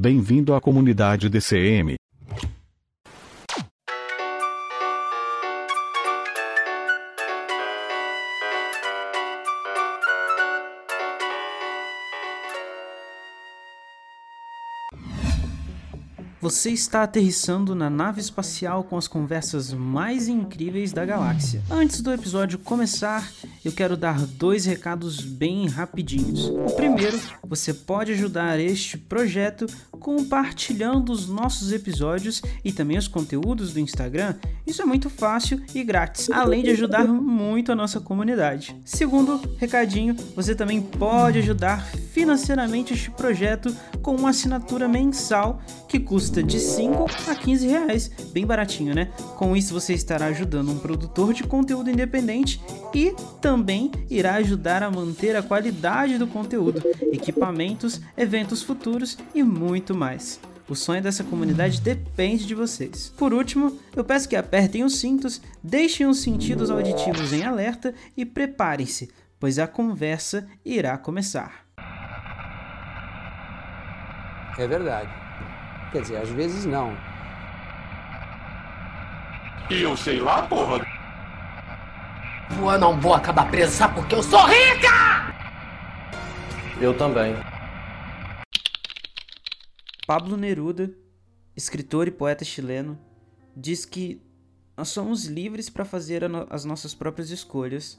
Bem-vindo à comunidade DCM. Você está aterrissando na nave espacial com as conversas mais incríveis da galáxia. Antes do episódio começar, eu quero dar dois recados bem rapidinhos. O primeiro, você pode ajudar este projeto compartilhando os nossos episódios e também os conteúdos do Instagram. Isso é muito fácil e grátis, além de ajudar muito a nossa comunidade. Segundo recadinho, você também pode ajudar financeiramente este projeto com uma assinatura mensal que custa de 5 a 15 reais, bem baratinho, né? Com isso você estará ajudando um produtor de conteúdo independente e também irá ajudar a manter a qualidade do conteúdo, equipamentos, eventos futuros e muito mais. O sonho dessa comunidade depende de vocês. Por último, eu peço que apertem os cintos, deixem os sentidos auditivos em alerta e preparem-se, pois a conversa irá começar. É verdade. Quer dizer, às vezes não. E eu sei lá, porra! Eu não vou acabar presa, porque eu sou rica! Eu também. Pablo Neruda, escritor e poeta chileno, diz que nós somos livres para fazer as nossas próprias escolhas,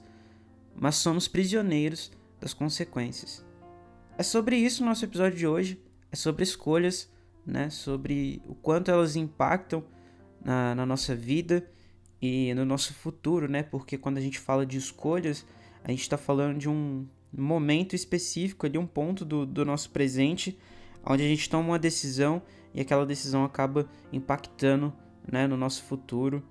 mas somos prisioneiros das consequências. É sobre isso o nosso episódio de hoje, é sobre escolhas, né? sobre o quanto elas impactam na, na nossa vida e no nosso futuro, né? porque quando a gente fala de escolhas, a gente está falando de um momento específico, ali, um ponto do, do nosso presente onde a gente toma uma decisão e aquela decisão acaba impactando né, no nosso futuro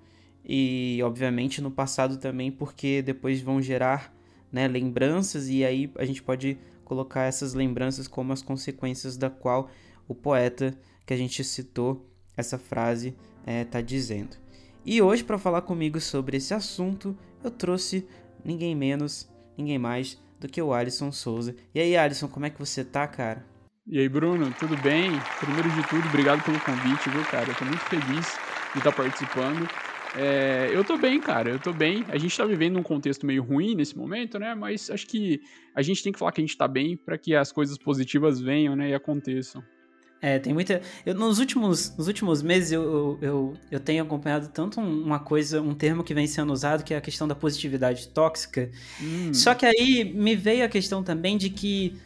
e obviamente no passado também porque depois vão gerar né, lembranças e aí a gente pode colocar essas lembranças como as consequências da qual o poeta que a gente citou essa frase está dizendo. E hoje para falar comigo sobre esse assunto eu trouxe ninguém menos, ninguém mais do que o Alisson Souza. E aí Alisson, como é que você tá, cara? E aí, Bruno, tudo bem? Primeiro de tudo, obrigado pelo convite, viu, cara? Eu tô muito feliz de estar participando. É, eu tô bem, cara, eu tô bem. A gente tá vivendo um contexto meio ruim nesse momento, né? Mas acho que a gente tem que falar que a gente tá bem para que as coisas positivas venham, né? E aconteçam. É, tem muita. Eu, nos, últimos, nos últimos meses eu, eu, eu, eu tenho acompanhado tanto uma coisa, um termo que vem sendo usado, que é a questão da positividade tóxica. Hum. Só que aí me veio a questão também de que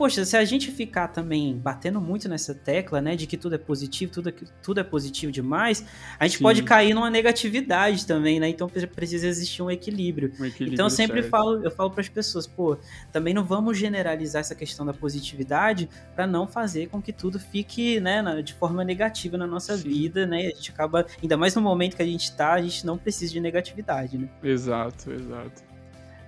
poxa, se a gente ficar também batendo muito nessa tecla, né, de que tudo é positivo, tudo é, tudo é positivo demais, a gente Sim. pode cair numa negatividade também, né? Então precisa existir um equilíbrio. Um equilíbrio então eu sempre certo. falo, eu falo para as pessoas, pô, também não vamos generalizar essa questão da positividade para não fazer com que tudo fique, né, de forma negativa na nossa Sim. vida, né? A gente acaba, ainda mais no momento que a gente tá, a gente não precisa de negatividade, né? Exato, exato.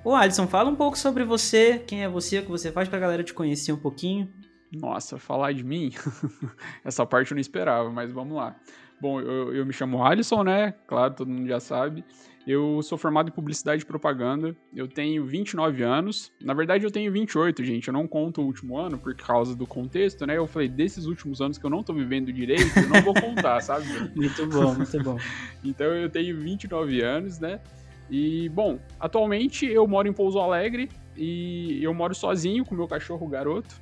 Ô Alisson, fala um pouco sobre você, quem é você, o que você faz pra galera te conhecer um pouquinho. Nossa, falar de mim? Essa parte eu não esperava, mas vamos lá. Bom, eu, eu, me chamo Alisson, né? Claro, todo mundo já sabe. Eu sou formado em publicidade e propaganda. Eu tenho 29 anos. Na verdade, eu tenho 28, gente. Eu não conto o último ano por causa do contexto, né? Eu falei, desses últimos anos que eu não tô vivendo direito, eu não vou contar, sabe? muito bom, muito bom. então, eu tenho 29 anos, né? E, bom, atualmente eu moro em Pouso Alegre e eu moro sozinho com meu cachorro garoto.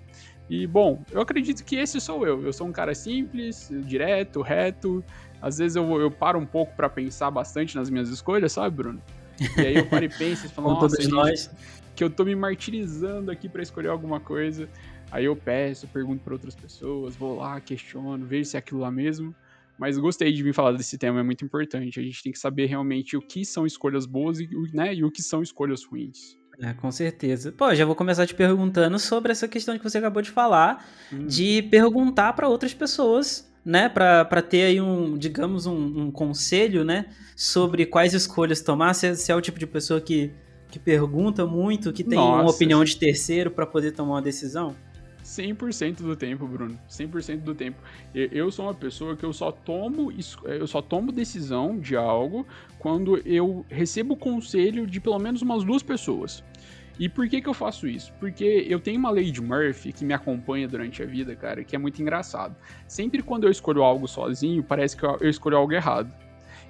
E, bom, eu acredito que esse sou eu. Eu sou um cara simples, direto, reto. Às vezes eu, eu paro um pouco para pensar bastante nas minhas escolhas, sabe, Bruno? E aí eu paro e penso e falo, nossa, gente, nós. que eu tô me martirizando aqui para escolher alguma coisa. Aí eu peço, pergunto para outras pessoas, vou lá, questiono, vejo se é aquilo lá mesmo. Mas gostei de vir falar desse tema, é muito importante. A gente tem que saber realmente o que são escolhas boas e, né, e o que são escolhas ruins. É, com certeza. Pô, já vou começar te perguntando sobre essa questão que você acabou de falar, hum. de perguntar para outras pessoas né, para ter aí um, digamos, um, um, conselho, né, sobre quais escolhas tomar, se, se é o tipo de pessoa que, que pergunta muito, que tem Nossa. uma opinião de terceiro para poder tomar uma decisão? 100% do tempo, Bruno. 100% do tempo. Eu sou uma pessoa que eu só tomo eu só tomo decisão de algo quando eu recebo conselho de pelo menos umas duas pessoas. E por que que eu faço isso? Porque eu tenho uma lei de Murphy que me acompanha durante a vida, cara, que é muito engraçado. Sempre quando eu escolho algo sozinho, parece que eu escolho algo errado.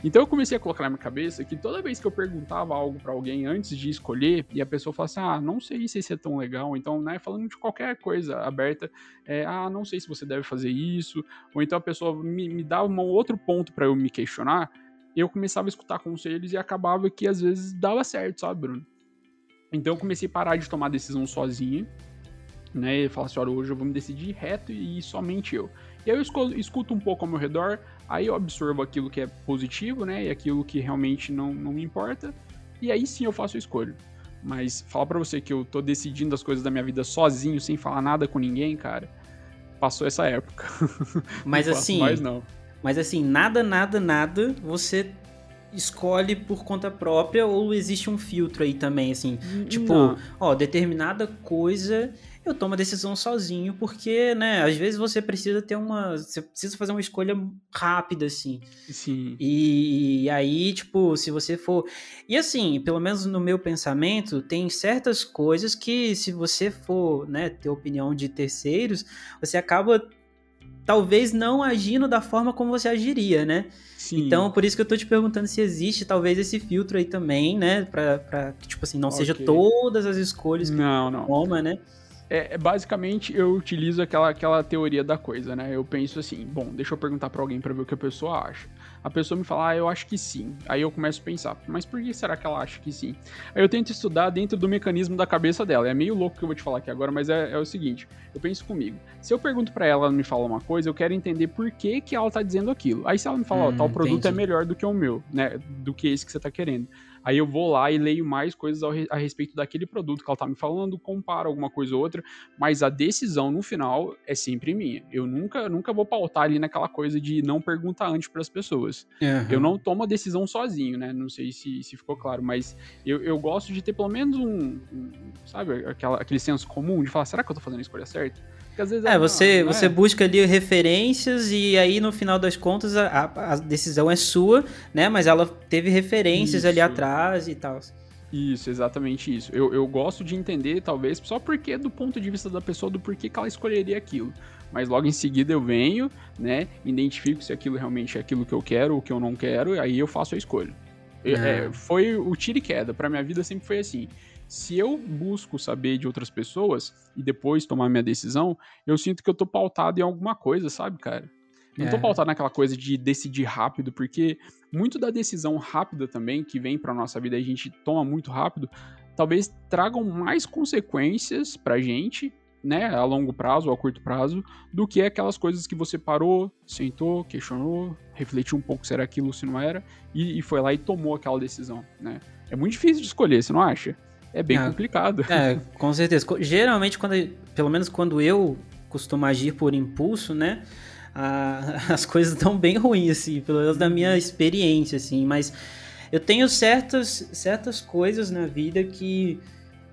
Então eu comecei a colocar na minha cabeça que toda vez que eu perguntava algo para alguém antes de escolher, e a pessoa falasse, ah, não sei se isso é tão legal, então, né, falando de qualquer coisa aberta, é, ah, não sei se você deve fazer isso, ou então a pessoa me, me dava um outro ponto para eu me questionar, eu começava a escutar conselhos e acabava que às vezes dava certo, sabe, Bruno? Então eu comecei a parar de tomar decisão sozinha, né, e falar assim, olha, hoje eu vou me decidir reto e somente eu. E aí eu escuto um pouco ao meu redor, aí eu absorvo aquilo que é positivo, né? E aquilo que realmente não, não me importa. E aí sim eu faço a escolha. Mas falar para você que eu tô decidindo as coisas da minha vida sozinho, sem falar nada com ninguém, cara, passou essa época. Mas não assim. Mais não. Mas assim, nada, nada, nada, você escolhe por conta própria ou existe um filtro aí também, assim? Tipo, não. ó, determinada coisa eu tomo a decisão sozinho, porque, né, às vezes você precisa ter uma. Você precisa fazer uma escolha rápida, assim. Sim. E, e aí, tipo, se você for. E assim, pelo menos no meu pensamento, tem certas coisas que, se você for, né, ter opinião de terceiros, você acaba talvez não agindo da forma como você agiria, né? Sim. Então, por isso que eu tô te perguntando se existe talvez esse filtro aí também, né? Pra, pra que, tipo assim, não okay. seja todas as escolhas que não, não. toma, né? É, é, basicamente eu utilizo aquela, aquela teoria da coisa, né? Eu penso assim, bom, deixa eu perguntar para alguém para ver o que a pessoa acha. A pessoa me fala, ah, eu acho que sim. Aí eu começo a pensar, mas por que será que ela acha que sim? Aí eu tento estudar dentro do mecanismo da cabeça dela. É meio louco que eu vou te falar aqui agora, mas é, é o seguinte: eu penso comigo. Se eu pergunto para ela, ela me fala uma coisa, eu quero entender por que, que ela tá dizendo aquilo. Aí se ela me fala, hum, ó, tal produto é entendi. é melhor do que o meu, né? Do que esse que você tá querendo. Aí eu vou lá e leio mais coisas a respeito daquele produto que ela tá me falando, comparo alguma coisa ou outra, mas a decisão no final é sempre minha. Eu nunca, nunca vou pautar ali naquela coisa de não perguntar antes para as pessoas. Uhum. Eu não tomo a decisão sozinho, né? Não sei se, se ficou claro, mas eu, eu gosto de ter pelo menos um, um sabe, aquela, aquele senso comum de falar, será que eu tô fazendo a escolha certa? Porque às vezes é, você, não, você é. busca ali referências e aí no final das contas a, a decisão é sua, né? Mas ela teve referências isso. ali atrás e tal. Isso, exatamente isso. Eu, eu gosto de entender, talvez, só porque do ponto de vista da pessoa, do porquê que ela escolheria aquilo. Mas logo em seguida eu venho, né? Identifico se aquilo realmente é aquilo que eu quero ou que eu não quero, e aí eu faço a escolha. É. É, foi o tiro e queda. Pra minha vida sempre foi assim se eu busco saber de outras pessoas e depois tomar minha decisão, eu sinto que eu tô pautado em alguma coisa, sabe, cara? Não é. tô pautado naquela coisa de decidir rápido, porque muito da decisão rápida também, que vem pra nossa vida e a gente toma muito rápido, talvez tragam mais consequências pra gente, né, a longo prazo ou a curto prazo, do que aquelas coisas que você parou, sentou, questionou, refletiu um pouco se era aquilo, se não era, e, e foi lá e tomou aquela decisão, né? É muito difícil de escolher, você não acha? É bem complicado. É, com certeza. Geralmente, quando, pelo menos quando eu costumo agir por impulso, né? A, as coisas estão bem ruins, assim, pelo menos da minha experiência, assim. Mas eu tenho certas, certas coisas na vida que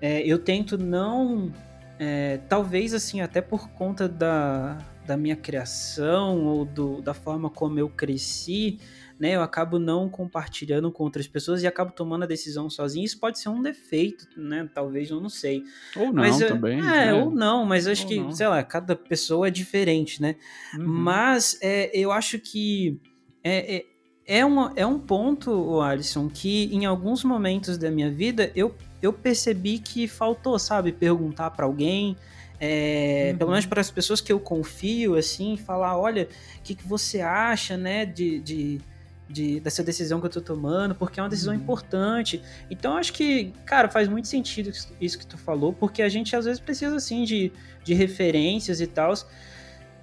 é, eu tento não. É, talvez, assim, até por conta da, da minha criação ou do, da forma como eu cresci, né, eu acabo não compartilhando com outras pessoas e acabo tomando a decisão sozinho. Isso pode ser um defeito, né? Talvez, eu não sei. Ou não mas, também. É, é, ou não, mas eu acho ou que, não. sei lá, cada pessoa é diferente, né? Uhum. Mas é, eu acho que é, é, é, uma, é um ponto, Alisson, que em alguns momentos da minha vida eu, eu percebi que faltou, sabe, perguntar para alguém. É, uhum. Pelo menos para as pessoas que eu confio, assim, falar, olha, o que, que você acha, né, de, de, de, dessa decisão que eu tô tomando, porque é uma decisão uhum. importante. Então acho que, cara, faz muito sentido isso que tu falou, porque a gente às vezes precisa assim de, de referências e tal.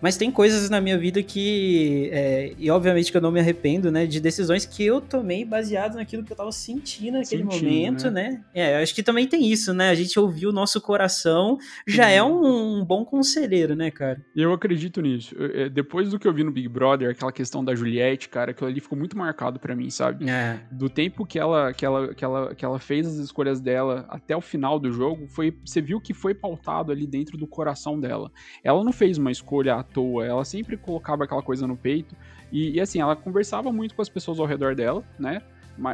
Mas tem coisas na minha vida que. É, e obviamente que eu não me arrependo, né? De decisões que eu tomei baseado naquilo que eu tava sentindo naquele Sentindo, momento, né? né? É, eu acho que também tem isso, né? A gente ouviu o nosso coração, já é um, um bom conselheiro, né, cara? Eu acredito nisso. É, Depois do que eu vi no Big Brother, aquela questão da Juliette, cara, aquilo ali ficou muito marcado pra mim, sabe? É. Do tempo que ela, que, ela, que, ela, que ela fez as escolhas dela até o final do jogo, foi, você viu que foi pautado ali dentro do coração dela. Ela não fez uma escolha toa, ela sempre colocava aquela coisa no peito. E, e, assim, ela conversava muito com as pessoas ao redor dela, né?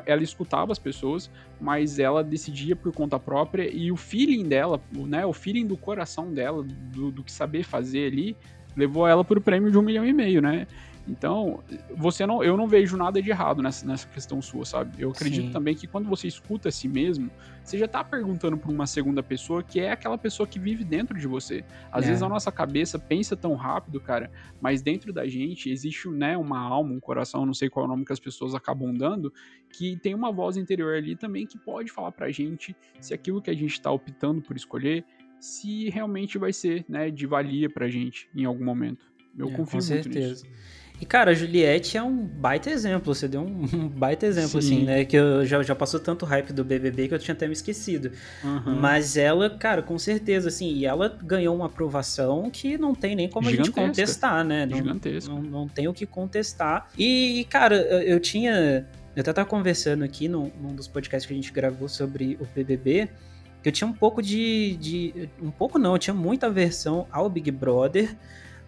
Ela escutava as pessoas, mas ela decidia por conta própria e o feeling dela, o, né? O feeling do coração dela, do, do que saber fazer ali, levou ela pro prêmio de um milhão e meio, né? Então, você não, eu não vejo nada de errado nessa, nessa questão sua, sabe? Eu acredito Sim. também que quando você escuta a si mesmo, você já tá perguntando pra uma segunda pessoa que é aquela pessoa que vive dentro de você. Às É. vezes a nossa cabeça pensa tão rápido, cara, mas dentro da gente existe, né, uma alma, um coração, não sei qual é o nome que as pessoas acabam dando, que tem uma voz interior ali também que pode falar pra gente se aquilo que a gente tá optando por escolher, se realmente vai ser, né, de valia pra gente em algum momento. Eu É, confio com muito certeza. nisso. E, cara, a Juliette é um baita exemplo. Você deu um, um baita exemplo, Sim. assim, né? Que eu já, já passou tanto hype do BBB que eu tinha até me esquecido. Aham. Mas ela, cara, com certeza, assim, e ela ganhou uma aprovação que não tem nem como a gente Gigantesca. contestar, né? Não, Gigantesco. não, não tem o que contestar. E, cara, eu, eu tinha. Eu até tava conversando aqui num, num dos podcasts que a gente gravou sobre o BBB. Eu tinha um pouco de, de. Um pouco não, eu tinha muita aversão ao Big Brother.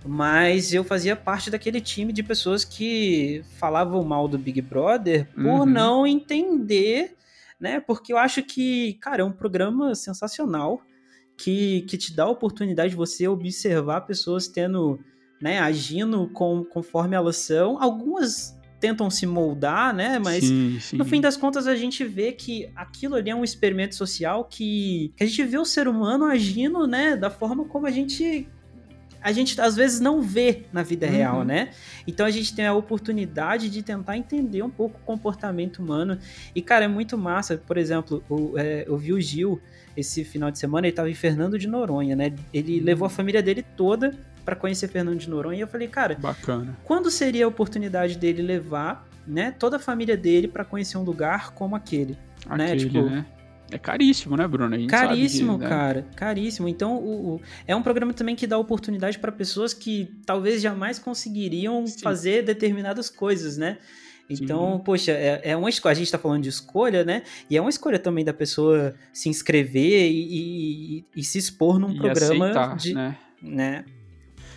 Mas eu fazia parte daquele time de pessoas que falavam mal do Big Brother por Uhum. não entender, né? Porque eu acho que, cara, é um programa sensacional que, que te dá a oportunidade de você observar pessoas tendo, né, agindo com, conforme elas são. Algumas tentam se moldar, né? Mas sim, sim. no fim das contas, a gente vê que aquilo ali é um experimento social que, que a gente vê o ser humano agindo, né, da forma como a gente a gente às vezes não vê na vida Uhum. real, né? Então a gente tem a oportunidade de tentar entender um pouco o comportamento humano. E, cara, é muito massa. Por exemplo, o, é, eu vi o Gil esse final de semana, ele tava em Fernando de Noronha, né? Ele Uhum. levou a família dele toda para conhecer Fernando de Noronha. E eu falei, cara, Bacana. quando seria a oportunidade dele levar, né, toda a família dele para conhecer um lugar como aquele? Né, Aquele, tipo- né? É caríssimo, né, Bruno? Caríssimo, que, né? cara, caríssimo. Então, o, o- é um programa também que dá oportunidade para pessoas que talvez jamais conseguiriam Sim. fazer determinadas coisas, né? Então, poxa, é, é uma escolha. A gente tá falando de escolha, né? E é uma escolha também da pessoa se inscrever e, e- e se expor num E programa aceitar, de. né? né?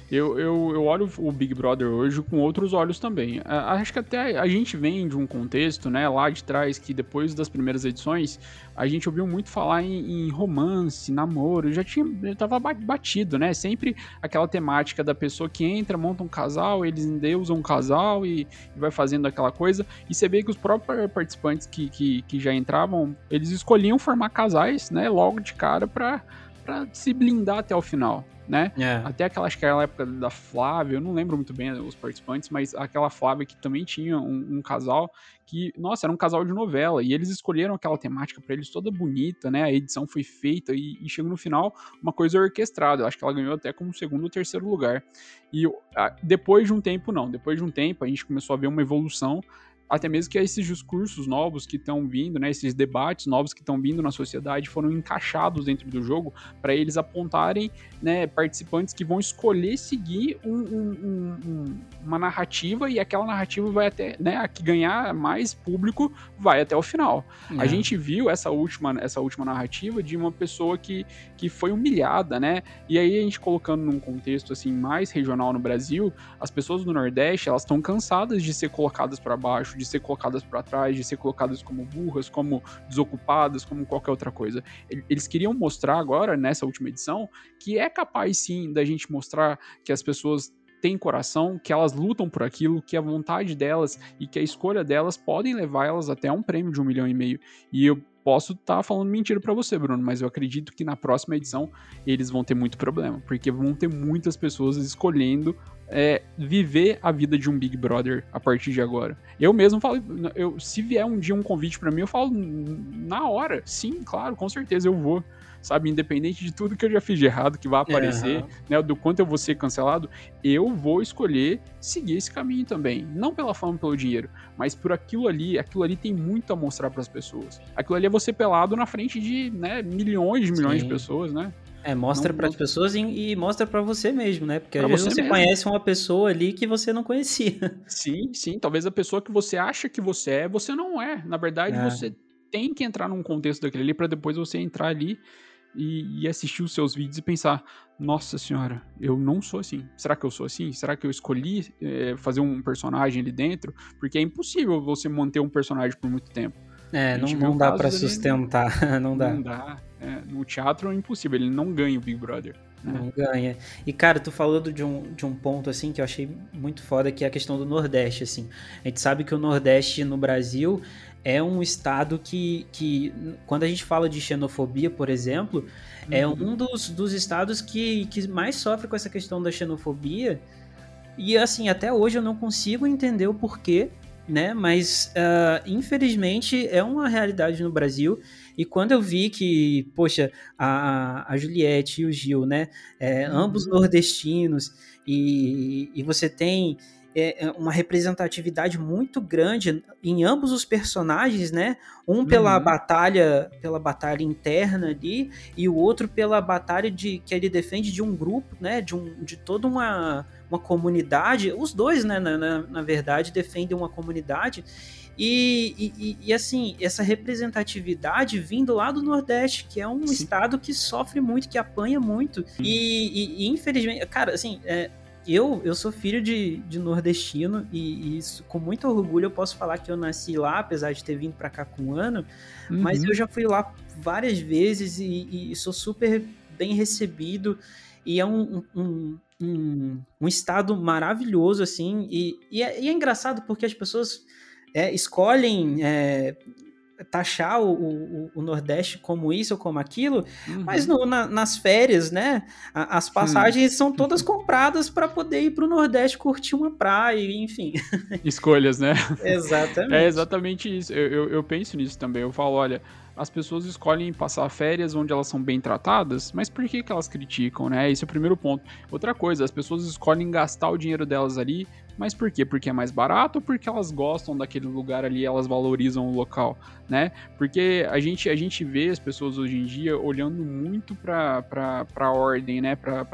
Eu, eu, eu olho o Big Brother hoje com outros olhos também. Acho que até a gente vem de um contexto, né, lá de trás, que depois das primeiras edições, a gente ouviu muito falar em, em romance, namoro, já tinha, tava ba- batido, né? Sempre aquela temática da pessoa que entra, monta um casal, eles endeusam um casal e, e vai fazendo aquela coisa. E você vê que os próprios participantes que, que, que já entravam, eles escolhiam formar casais, né, logo de cara pra se blindar até o final, né? É. Até aquela, acho que aquela época da Flávia, eu não lembro muito bem os participantes, mas aquela Flávia que também tinha um, um casal que, nossa, era um casal de novela, e eles escolheram aquela temática pra eles toda bonita, né? A edição foi feita e, e chegou no final uma coisa orquestrada. Eu acho que ela ganhou até como segundo ou terceiro lugar. E eu- a- depois de um tempo, não. Depois de um tempo, a gente começou a ver uma evolução. Até mesmo que esses discursos novos que estão vindo, né, esses debates novos que estão vindo na sociedade foram encaixados dentro do jogo para eles apontarem né, participantes que vão escolher seguir um- um- um- um- uma narrativa e aquela narrativa vai até, né, a que ganhar mais público vai até o final. A É. gente viu essa última, essa última narrativa de uma pessoa que, que foi humilhada, né? E aí a gente colocando num contexto assim mais regional no Brasil, as pessoas do Nordeste, elas estão cansadas de ser colocadas para baixo, de ser colocadas para trás, de ser colocadas como burras, como desocupadas, como qualquer outra coisa. Ele- Eles queriam mostrar agora nessa última edição que é capaz sim da gente mostrar que as pessoas têm coração, que elas lutam por aquilo, que a vontade delas e que a escolha delas podem levar elas até um prêmio de um milhão e meio. E eu posso estar falando mentira pra você, Bruno, mas eu acredito que na próxima edição eles vão ter muito problema, porque vão ter muitas pessoas escolhendo é, viver a vida de um Big Brother a partir de agora. Eu mesmo falo, eu, se vier um dia um convite pra mim, eu falo "N- na hora, sim, claro, com certeza eu vou. sabe? Independente de tudo que eu já fiz de errado, que vai aparecer, uhum. né? Do quanto eu vou ser cancelado, eu vou escolher seguir esse caminho também. Não pela fama, pelo dinheiro, mas por aquilo ali. Aquilo ali tem muito a mostrar para as pessoas. Aquilo ali é você pelado na frente de né, milhões de milhões Sim. de pessoas, né? É, mostra para as pessoas e, e, mostra para você mesmo, né? Porque pra às vezes você, você conhece uma pessoa ali que você não conhecia. Sim, sim. Talvez a pessoa que você acha que você é, você não é. Na verdade, é. você tem que entrar num contexto daquele ali para depois você entrar ali e, e, assistir os seus vídeos e pensar: nossa senhora, eu não sou assim. Será que eu sou assim? Será que eu escolhi é, fazer um personagem ali dentro? Porque é impossível você manter um personagem por muito tempo. É, não, não dá para sustentar, não dá. Não dá. É, no teatro é impossível, ele não ganha o Big Brother. Né? Não ganha. E, cara, tu falou de um, de um ponto, assim, que eu achei muito foda, que é a questão do Nordeste, assim. A gente sabe que o Nordeste no Brasil é um estado que, que quando a gente fala de xenofobia, por exemplo, é uhum. é um dos, dos estados que, que mais sofre com essa questão da xenofobia. E, assim, até hoje eu não consigo entender o porquê né? Mas uh, infelizmente é uma realidade no Brasil. E quando eu vi que, poxa, a, a Juliette e o Gil, né? É, uhum. Ambos nordestinos, e, e você tem é, é, uma representatividade muito grande em ambos os personagens, né? Um pela uhum. batalha, pela batalha interna ali, e o outro pela batalha de que ele defende de um grupo, né? De, um, de toda uma uma comunidade, os dois, né, na, na, na verdade, defendem uma comunidade. E, e, e, assim, essa representatividade vindo lá do Nordeste, que é um Sim. estado que sofre muito, que apanha muito. E, e, infelizmente, cara, assim, é, eu, eu sou filho de, de nordestino e, isso, com muito orgulho eu posso falar que eu nasci lá, apesar de ter vindo para cá com um ano, uhum. mas eu já fui lá várias vezes e, sou super bem recebido e é um, um, um, um estado maravilhoso, assim, e, e, é, e, é, engraçado porque as pessoas é, escolhem é, taxar o, o, o, Nordeste como isso ou como aquilo, uhum. mas no, na, nas férias, né, as passagens são todas compradas para poder ir para o Nordeste curtir uma praia, enfim. Escolhas, né? Exatamente. É exatamente isso. Eu, eu, eu penso nisso também. Eu falo, olha, as pessoas escolhem passar férias onde elas são bem tratadas, mas por que, que elas criticam, né? Esse é o primeiro ponto. Outra coisa, as pessoas escolhem gastar o dinheiro delas ali, mas por quê? Porque é mais barato ou porque elas gostam daquele lugar ali, elas valorizam o local, né? Porque a gente, a gente vê as pessoas hoje em dia olhando muito para a ordem, né? Para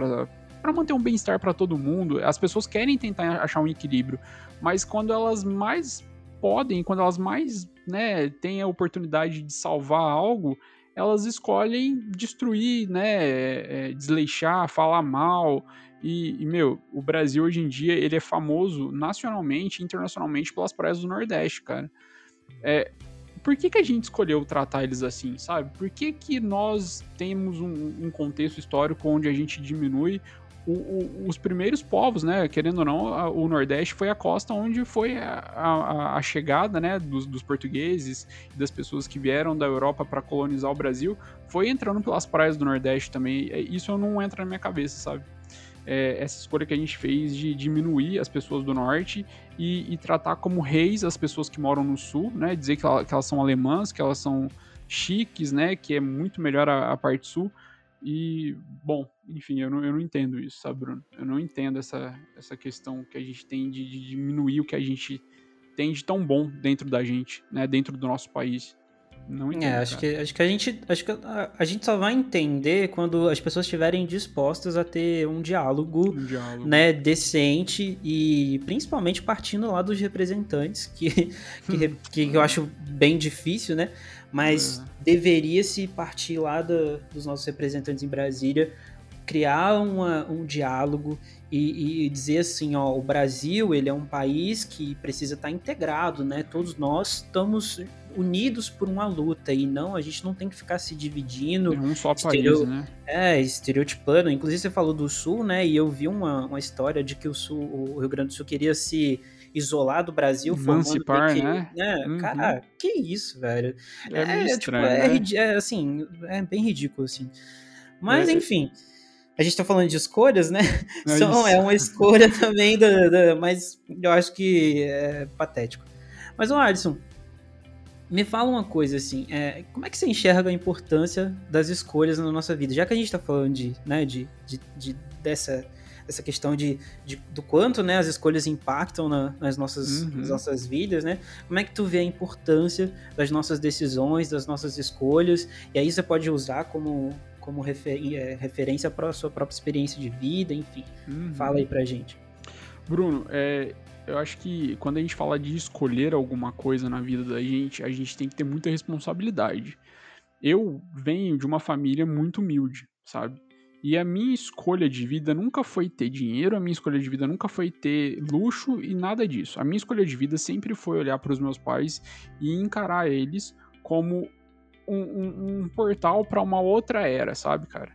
para manter um bem-estar para todo mundo. As pessoas querem tentar achar um equilíbrio, mas quando elas mais podem, quando elas mais né, têm a oportunidade de salvar algo, elas escolhem destruir, né, é, desleixar, falar mal. E, e, meu, o Brasil hoje em dia ele é famoso nacionalmente e internacionalmente pelas praias do Nordeste, cara. É, por que, que a gente escolheu tratar eles assim, sabe? Por que, que nós temos um, um contexto histórico onde a gente diminui o, o, os primeiros povos, né, querendo ou não, a, o Nordeste foi a costa onde foi a, a, a chegada, né, dos, dos, portugueses das pessoas que vieram da Europa para colonizar o Brasil, foi entrando pelas praias do Nordeste também. Isso não entra na minha cabeça, sabe? É, essa escolha que a gente fez de diminuir as pessoas do Norte e, e tratar como reis as pessoas que moram no Sul, né, dizer que, ela, que elas são alemãs, que elas são chiques, né, que é muito melhor a, a parte sul e, bom, enfim, eu não, eu não entendo isso, sabe, Bruno? Eu não entendo essa, essa questão que a gente tem de, de diminuir o que a gente tem de tão bom dentro da gente, né? Dentro do nosso país. Não entendo, é, acho que, acho que a gente acho que a, a, gente só vai entender quando as pessoas estiverem dispostas a ter um diálogo, um diálogo, né, decente e principalmente partindo lá dos representantes, que, que, que eu acho bem difícil, né? Mas é. deveria se partir lá do, dos nossos representantes em Brasília, criar uma, um diálogo e, e, dizer assim, ó, o Brasil ele é um país que precisa estar integrado, né? Todos nós estamos unidos por uma luta e não a gente não tem que ficar se dividindo. É um só estereo... país, né? É, estereotipando. Inclusive você falou do Sul, né? E eu vi uma, uma história de que o Sul, o Rio Grande do Sul queria se isolar do Brasil, Emancipar, que, né? né? Uhum. Cara, que isso, velho. É, é tipo, estranho, é, né? é, assim, é bem ridículo, assim. Mas, é, enfim a gente tá falando de escolhas, né? É, São, é uma escolha também, da, da, mas eu acho que é patético. Mas, o Alisson, Me fala uma coisa assim, é, como é que você enxerga a importância das escolhas na nossa vida? Já que a gente tá falando de, né, de, de, de dessa, dessa questão de, de, do quanto né, as escolhas impactam na, nas, nossas, Uhum. nas nossas vidas, né? Como é que tu vê a importância das nossas decisões, das nossas escolhas? E aí você pode usar como, como refer, é, referência para a sua própria experiência de vida, enfim. Uhum. Fala aí pra gente. Bruno, é, eu acho que quando a gente fala de escolher alguma coisa na vida da gente, a gente tem que ter muita responsabilidade. Eu venho de uma família muito humilde, sabe? E a minha escolha de vida nunca foi ter dinheiro, a minha escolha de vida nunca foi ter luxo e nada disso. A minha escolha de vida sempre foi olhar para os meus pais e encarar eles como um, um- um portal para uma outra era, sabe, cara?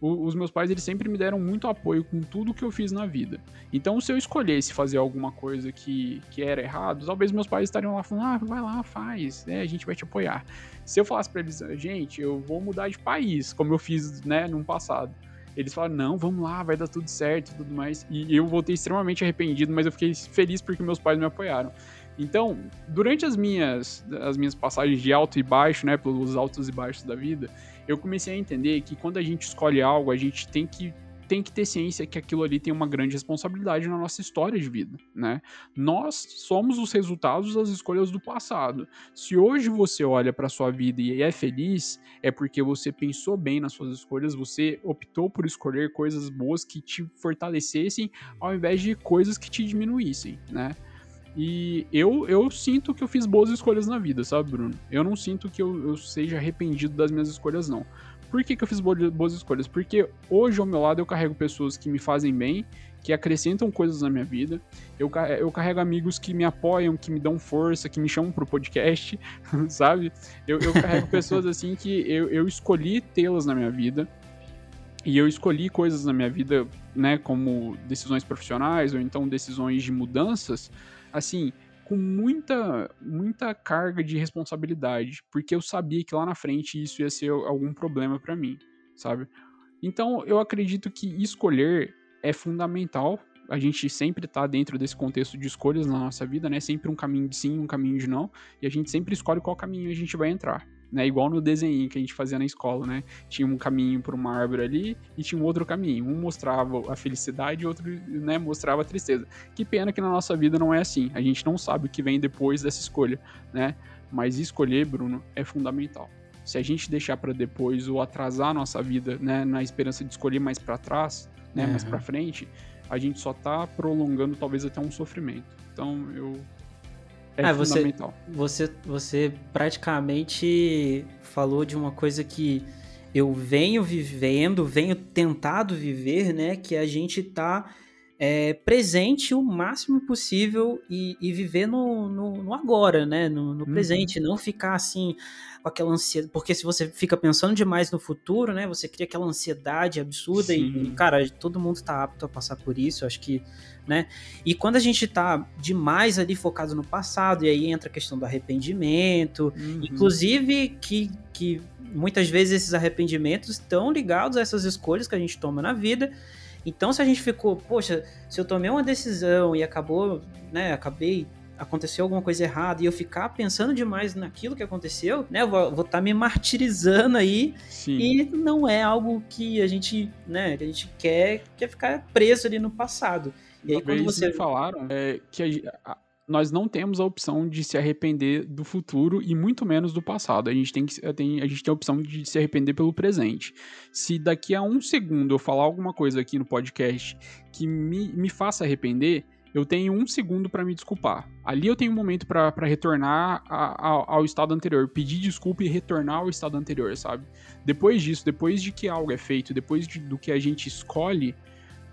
O- os meus pais eles sempre me deram muito apoio com tudo que eu fiz na vida. Então, se eu escolhesse fazer alguma coisa que, que era errado, talvez meus pais estariam lá falando: ah, vai lá, faz, né, a gente vai te apoiar. Se eu falasse pra eles, gente, eu vou mudar de país, como eu fiz, né, no passado. Eles falaram, não, vamos lá, vai dar tudo certo e tudo mais. E eu voltei extremamente arrependido, mas eu fiquei feliz porque meus pais me apoiaram. Então, durante as minhas, as minhas passagens de alto e baixo, né, pelos altos e baixos da vida, eu comecei a entender que quando a gente escolhe algo, a gente tem que tem que ter ciência que aquilo ali tem uma grande responsabilidade na nossa história de vida, né? Nós somos os resultados das escolhas do passado. Se hoje você olha para sua vida e é feliz, é porque você pensou bem nas suas escolhas, você optou por escolher coisas boas que te fortalecessem ao invés de coisas que te diminuíssem, né? E eu, eu sinto que eu fiz boas escolhas na vida, sabe, Bruno? Eu não sinto que eu, eu seja arrependido das minhas escolhas, não. Por que, que eu fiz bo- boas escolhas? Porque hoje ao meu lado eu carrego pessoas que me fazem bem, que acrescentam coisas na minha vida. Eu, eu carrego amigos que me apoiam, que me dão força, que me chamam pro podcast, sabe? Eu, eu carrego pessoas assim que eu, eu escolhi tê-las na minha vida. E eu escolhi coisas na minha vida, né, como decisões profissionais ou então decisões de mudanças, assim, com muita muita carga de responsabilidade, porque eu sabia que lá na frente isso ia ser algum problema pra mim, sabe? Então, eu acredito que escolher é fundamental. A gente sempre tá dentro desse contexto de escolhas na nossa vida, né? Sempre um caminho de sim, um caminho de não, e a gente sempre escolhe qual caminho a gente vai entrar. Né, igual no desenho que a gente fazia na escola, né? Tinha um caminho para uma árvore ali e tinha um outro caminho. Um mostrava a felicidade e outro né, mostrava a tristeza. Que pena que na nossa vida não é assim. A gente não sabe o que vem depois dessa escolha, né? Mas escolher, Bruno, é fundamental. Se a gente deixar para depois ou atrasar a nossa vida, né, na esperança de escolher mais para trás, né, mais Uhum. para frente, a gente só tá prolongando talvez até um sofrimento. Então, eu é Ah, você- fundamental. Você, você praticamente falou de uma coisa que eu venho vivendo, venho tentado viver, né? Que a gente tá é, presente o máximo possível e, e viver no, no, no agora, né? No, no Uhum. presente, não ficar assim com aquela ansiedade. Porque se você fica pensando demais no futuro, né? Você cria aquela ansiedade absurda e, e, cara, todo mundo tá apto a passar por isso. Acho que né? E quando a gente tá demais ali focado no passado, e aí entra a questão do arrependimento, Uhum. inclusive que, que muitas vezes esses arrependimentos estão ligados a essas escolhas que a gente toma na vida. Então, se a gente ficou, poxa, se eu tomei uma decisão e acabou, né, acabei aconteceu alguma coisa errada e eu ficar pensando demais naquilo que aconteceu, né, eu vou estar me martirizando aí Sim. e não é algo que a gente, né, que a gente quer, quer ficar preso ali no passado. E aí Uma vez quando você falaram é, que a- a- nós não temos a opção de se arrepender do futuro e muito menos do passado. A gente tem, que, tem, a gente tem a opção de se arrepender pelo presente. Se daqui a um segundo eu falar alguma coisa aqui no podcast que me, me faça arrepender, eu tenho um segundo para me desculpar. Ali eu tenho um momento para retornar a- a- ao estado anterior, pedir desculpa e retornar ao estado anterior, sabe? Depois disso, depois de que algo é feito, depois de- do que a gente escolhe,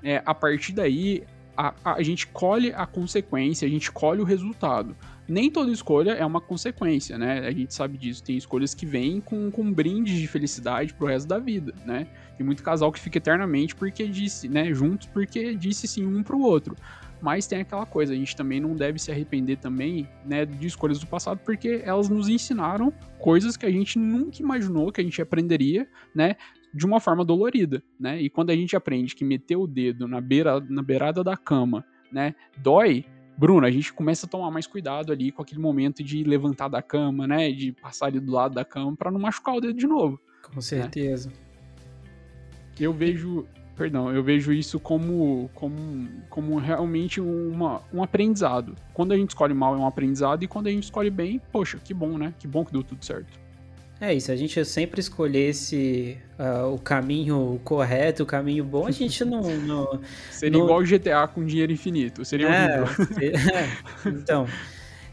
é, a partir daí a, a- gente colhe a consequência, a gente colhe o resultado. Nem toda escolha é uma consequência, né? A gente sabe disso. Tem escolhas que vêm com, com brindes de felicidade pro resto da vida, né? Tem muito casal que fica eternamente porque disse, né? Juntos porque disse sim um pro outro. Mas tem aquela coisa, a gente também não deve se arrepender também, né, de escolhas do passado, porque elas nos ensinaram coisas que a gente nunca imaginou que a gente aprenderia, né, de uma forma dolorida, né? E quando a gente aprende que meter o dedo na, beira, na beirada da cama, né, dói, Bruno, a gente começa a tomar mais cuidado ali com aquele momento de levantar da cama, né? De passar ali do lado da cama para não machucar o dedo de novo. Com certeza. Né? Eu vejo, perdão, eu vejo isso como, como, como realmente uma, um aprendizado. Quando a gente escolhe mal é um aprendizado e quando a gente escolhe bem, poxa, que bom, né? Que bom que deu tudo certo. É isso, a gente sempre escolhesse uh, o caminho correto, o caminho bom, a gente não. não Seria não... igual o GTA com dinheiro infinito, seria é, horrível. É, então,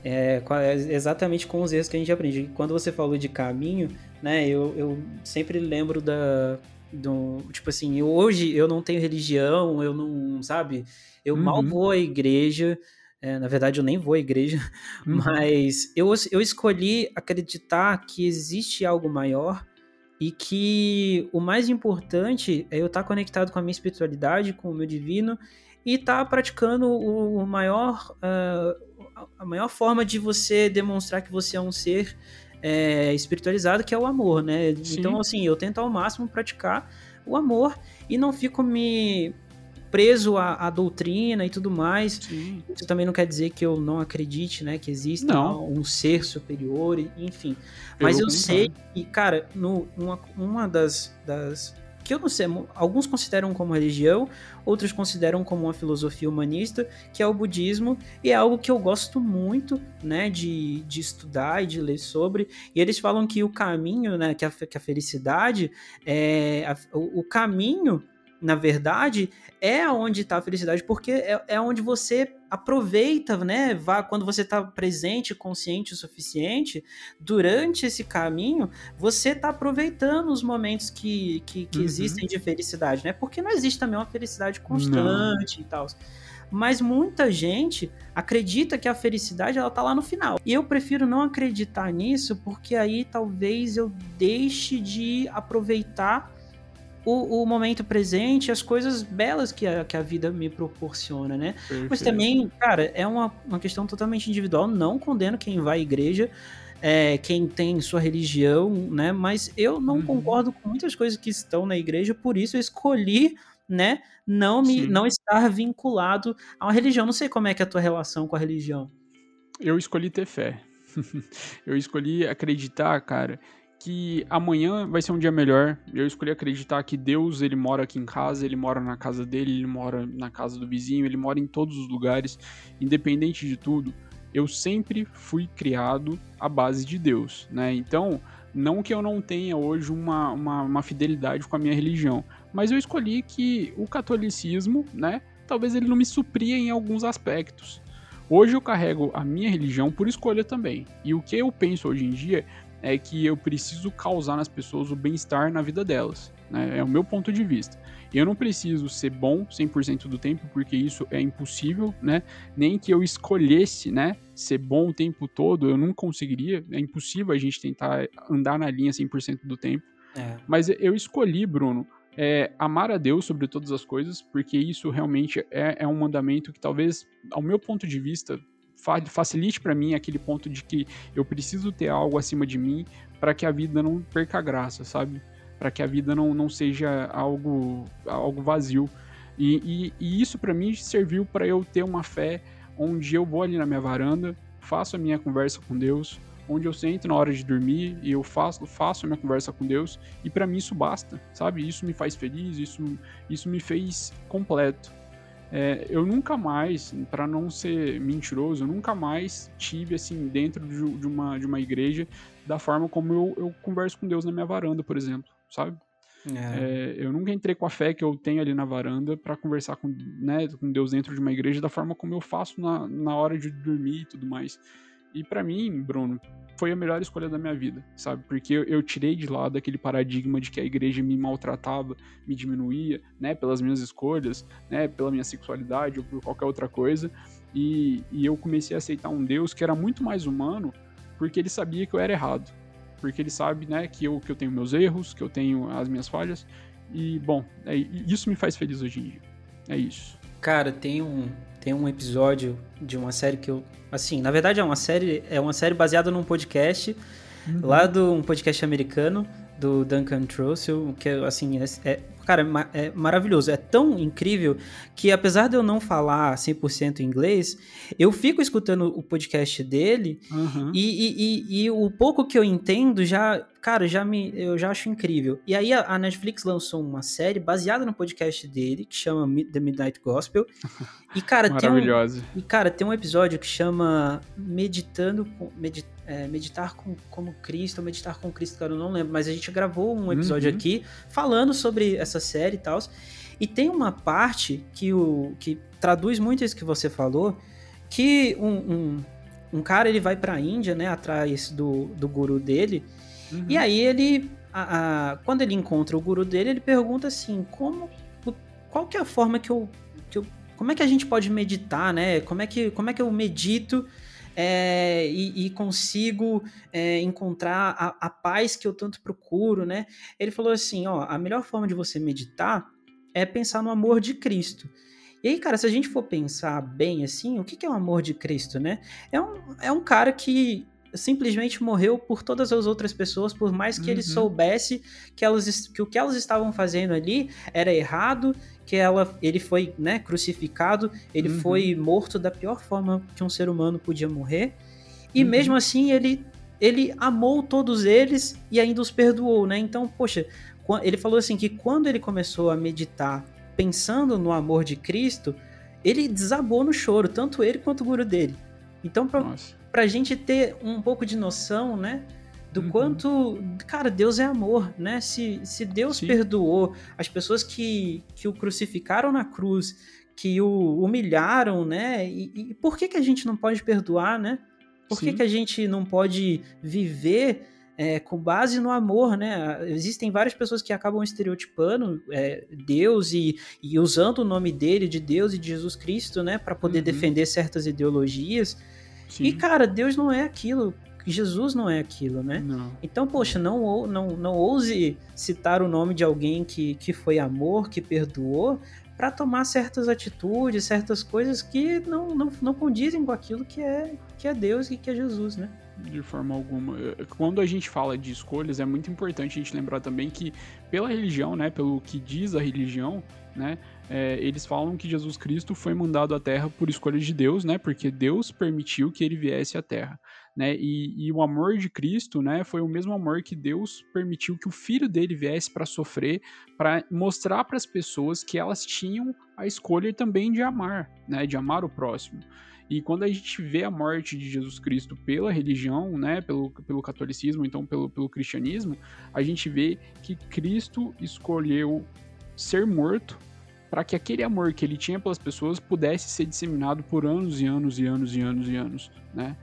é, exatamente com os erros que a gente aprende. Quando você falou de caminho, né, eu, eu sempre lembro da. Do, tipo assim, hoje eu não tenho religião, eu não, sabe? Eu uhum. mal vou à igreja, é, na verdade, eu nem vou à igreja, uhum. mas eu, eu escolhi acreditar que existe algo maior e que o mais importante é eu estar conectado com a minha espiritualidade, com o meu divino e estar praticando o, maior, uh, a maior forma de você demonstrar que você é um ser é, espiritualizado, que é o amor, né? Sim. Então, assim, eu tento ao máximo praticar o amor e não fico me preso à, à, doutrina e tudo mais. Sim. Isso também não quer dizer que eu não acredite, né, que existe um ser superior, enfim. Mas eu, eu sei que, cara, no, uma, uma das, das que eu não sei, alguns consideram como religião, outros consideram como uma filosofia humanista, que é o budismo, e é algo que eu gosto muito, né, de, de estudar e de ler sobre, e eles falam que o caminho, né, que a, que a felicidade, é, a, o, o caminho na verdade, é onde está a felicidade, porque é, é onde você aproveita, né? Vá, quando você está presente, consciente o suficiente, durante esse caminho, você está aproveitando os momentos que, que, que uhum. existem de felicidade, né? Porque não existe também uma felicidade constante não. e tal. Mas muita gente acredita que a felicidade ela tá lá no final. E eu prefiro não acreditar nisso, porque aí talvez eu deixe de aproveitar o, o, momento presente, as coisas belas que a, que a vida me proporciona, né? Perfeito. Mas também, cara, é uma, uma questão totalmente individual. Não condeno quem vai à igreja, é, quem tem sua religião, né? Mas eu não uhum. concordo com muitas coisas que estão na igreja, por isso eu escolhi, né? Não me não estar vinculado a uma religião. Não sei como é que é a tua relação com a religião. Eu escolhi ter fé. eu escolhi acreditar, cara, que amanhã vai ser um dia melhor. Eu escolhi acreditar que Deus, ele mora aqui em casa, ele mora na casa dele, ele mora na casa do vizinho, ele mora em todos os lugares, independente de tudo. Eu sempre fui criado à base de Deus, né? Então, não que eu não tenha hoje uma, uma, uma fidelidade com a minha religião, mas eu escolhi que o catolicismo, né? Talvez ele não me supria em alguns aspectos. Hoje eu carrego a minha religião por escolha também. E o que eu penso hoje em dia é que eu preciso causar nas pessoas o bem-estar na vida delas. Né? É o meu ponto de vista. Eu não preciso ser bom 100% do tempo, porque isso é impossível, né? Nem que eu escolhesse, né, ser bom o tempo todo, eu não conseguiria. É impossível a gente tentar andar na linha 100% do tempo. É. Mas eu escolhi, Bruno, é, amar a Deus sobre todas as coisas, porque isso realmente é, é um mandamento que talvez, ao meu ponto de vista, facilite para mim aquele ponto de que eu preciso ter algo acima de mim para que a vida não perca graça, sabe? Para que a vida não, não seja algo, algo vazio. E, e, e isso para mim serviu para eu ter uma fé onde eu vou ali na minha varanda, faço a minha conversa com Deus, onde eu sento na hora de dormir e eu faço, faço a minha conversa com Deus e para mim isso basta, sabe? Isso me faz feliz, isso, isso me fez completo. É, eu nunca mais, para não ser mentiroso, eu nunca mais tive assim dentro de, de, uma, de uma igreja da forma como eu, eu converso com Deus na minha varanda, por exemplo, sabe? É. É, eu nunca entrei com a fé que eu tenho ali na varanda para conversar com, né, com Deus dentro de uma igreja da forma como eu faço na, na hora de dormir e tudo mais. E para mim, Bruno, foi a melhor escolha da minha vida, sabe? Porque eu, eu, tirei de lado aquele paradigma de que a igreja me maltratava, me diminuía, né, pelas minhas escolhas, né, pela minha sexualidade ou por qualquer outra coisa. E, e eu comecei a aceitar um Deus que era muito mais humano, porque ele sabia que eu era errado. Porque ele sabe, né, que eu, que eu tenho meus erros, que eu tenho as minhas falhas. E, bom, é, isso me faz feliz hoje em dia. É isso. Cara, tem um, tem um episódio de uma série que eu. Assim, na verdade é uma série. É uma série baseada num podcast. Uhum. Lá do um podcast americano, do Duncan Trussell, que assim, é, é, cara, é maravilhoso. É tão incrível que, apesar de eu não falar 100% inglês, eu fico escutando o podcast dele uhum. e, e, e, e, o pouco que eu entendo já, cara, já me, eu já acho incrível. E aí a, a Netflix lançou uma série baseada no podcast dele, que chama The Midnight Gospel. E, cara, tem um, e, cara, tem um episódio que chama Meditando com. É, meditar com, como Cristo, meditar com Cristo, cara, eu não lembro, mas a gente gravou um episódio uhum. aqui falando sobre essa série e tal. E tem uma parte que, o, que traduz muito isso que você falou, que um, um, um cara ele vai para a Índia, né, atrás do, do guru dele, uhum. e aí ele, a, a, quando ele encontra o guru dele, ele pergunta assim, como, qual que é a forma que eu, que eu, como é que a gente pode meditar, né, como é que, como é que eu medito é, e, e, consigo é, encontrar a, a, paz que eu tanto procuro, né? Ele falou assim, ó, a melhor forma de você meditar é pensar no amor de Cristo. E aí, cara, se a gente for pensar bem assim, o que é o amor de Cristo, né? É um, é um cara que simplesmente morreu por todas as outras pessoas, por mais que uhum. ele soubesse que, elas, que o que elas estavam fazendo ali era errado, que ela, ele foi né, crucificado, ele uhum. foi morto da pior forma que um ser humano podia morrer, e uhum. mesmo assim ele, ele amou todos eles e ainda os perdoou, né? Então, poxa, ele falou assim que quando ele começou a meditar pensando no amor de Cristo, ele desabou no choro, tanto ele quanto o guru dele. Então, para pra gente ter um pouco de noção, né? Do uhum. quanto, cara, Deus é amor, né? Se, se Deus Sim. perdoou as pessoas que, que o crucificaram na cruz, que o humilharam, né? E, e por que, que a gente não pode perdoar, né? Por que, que a gente não pode viver é, com base no amor, né? Existem várias pessoas que acabam estereotipando é, Deus e, e, usando o nome dele, de Deus e de Jesus Cristo, né? Para poder uhum. defender certas ideologias. Sim. E, cara, Deus não é aquilo. Jesus não é aquilo, né? Não. Então, poxa, não, não, não ouse citar o nome de alguém que, que foi amor, que perdoou, para tomar certas atitudes, certas coisas que não, não, não condizem com aquilo que é, que é Deus e que é Jesus, né? De forma alguma. Quando a gente fala de escolhas, é muito importante a gente lembrar também que, pela religião, né, pelo que diz a religião, né, é, eles falam que Jesus Cristo foi mandado à Terra por escolha de Deus, né? Porque Deus permitiu que ele viesse à Terra, né? E, e o amor de Cristo, né? Foi o mesmo amor que Deus permitiu que o Filho dele viesse para sofrer, para mostrar para as pessoas que elas tinham a escolha também de amar, né? De amar o próximo. E quando a gente vê a morte de Jesus Cristo pela religião, né, pelo, pelo catolicismo, então pelo, pelo cristianismo, a gente vê que Cristo escolheu ser morto para que aquele amor que ele tinha pelas pessoas pudesse ser disseminado por anos e anos e anos e anos e anos, né?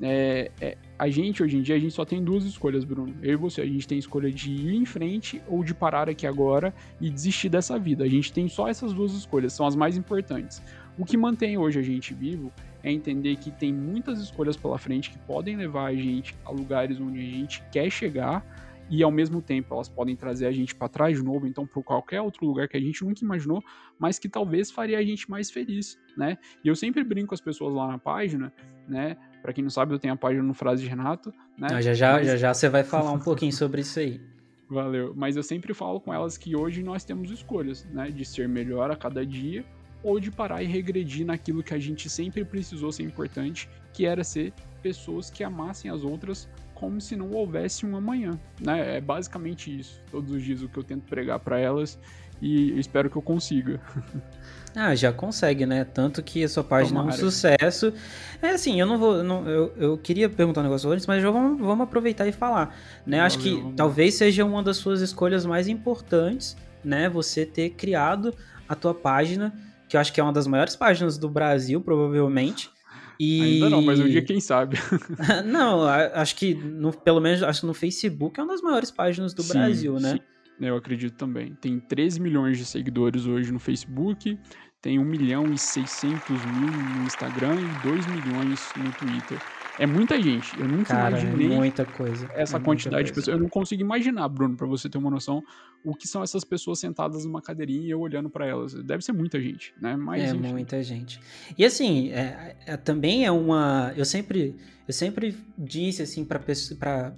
É, é, a gente, hoje em dia, a gente só tem duas escolhas, Bruno. Eu e você. A gente tem a escolha de ir em frente ou de parar aqui agora e desistir dessa vida. A gente tem só essas duas escolhas, são as mais importantes. O que mantém hoje a gente vivo é entender que tem muitas escolhas pela frente que podem levar a gente a lugares onde a gente quer chegar e ao mesmo tempo elas podem trazer a gente para trás de novo, então para qualquer outro lugar que a gente nunca imaginou, mas que talvez faria a gente mais feliz, né? E eu sempre brinco com as pessoas lá na página, né? Para quem não sabe, eu tenho a página no Frase de Renato, né? Não, já já, mas... já já você vai falar um pouquinho sobre isso aí. Valeu, mas eu sempre falo com elas que hoje nós temos escolhas, né? De ser melhor a cada dia ou de parar e regredir naquilo que a gente sempre precisou ser importante, que era ser pessoas que amassem as outras como se não houvesse um amanhã, né? É basicamente isso. Todos os dias o que eu tento pregar para elas e espero que eu consiga. Ah, já consegue, né? Tanto que a sua página Tomara. é um sucesso. É assim, eu não vou. Não, eu, eu queria perguntar um negócio antes, mas já vamos, vamos aproveitar e falar. Né? Acho que talvez seja uma das suas escolhas mais importantes, né? Você ter criado a tua página, que eu acho que é uma das maiores páginas do Brasil, provavelmente. E... Ainda não, mas um dia quem sabe. não, acho que no, pelo menos acho que no Facebook é uma das maiores páginas do sim, Brasil, né? Sim. Eu acredito também. Tem 13 milhões de seguidores hoje no Facebook, tem 1 milhão e 600 mil no Instagram e 2 milhões no Twitter. É muita gente. Eu nunca Cara, é imaginei é muita coisa. essa é quantidade de pessoas. Eu não consigo imaginar, Bruno, para você ter uma noção, o que são essas pessoas sentadas numa cadeirinha e eu olhando para elas. Deve ser muita gente, né? Mas, é enfim. muita gente. E assim, é, é, também é uma. Eu sempre, eu sempre disse assim para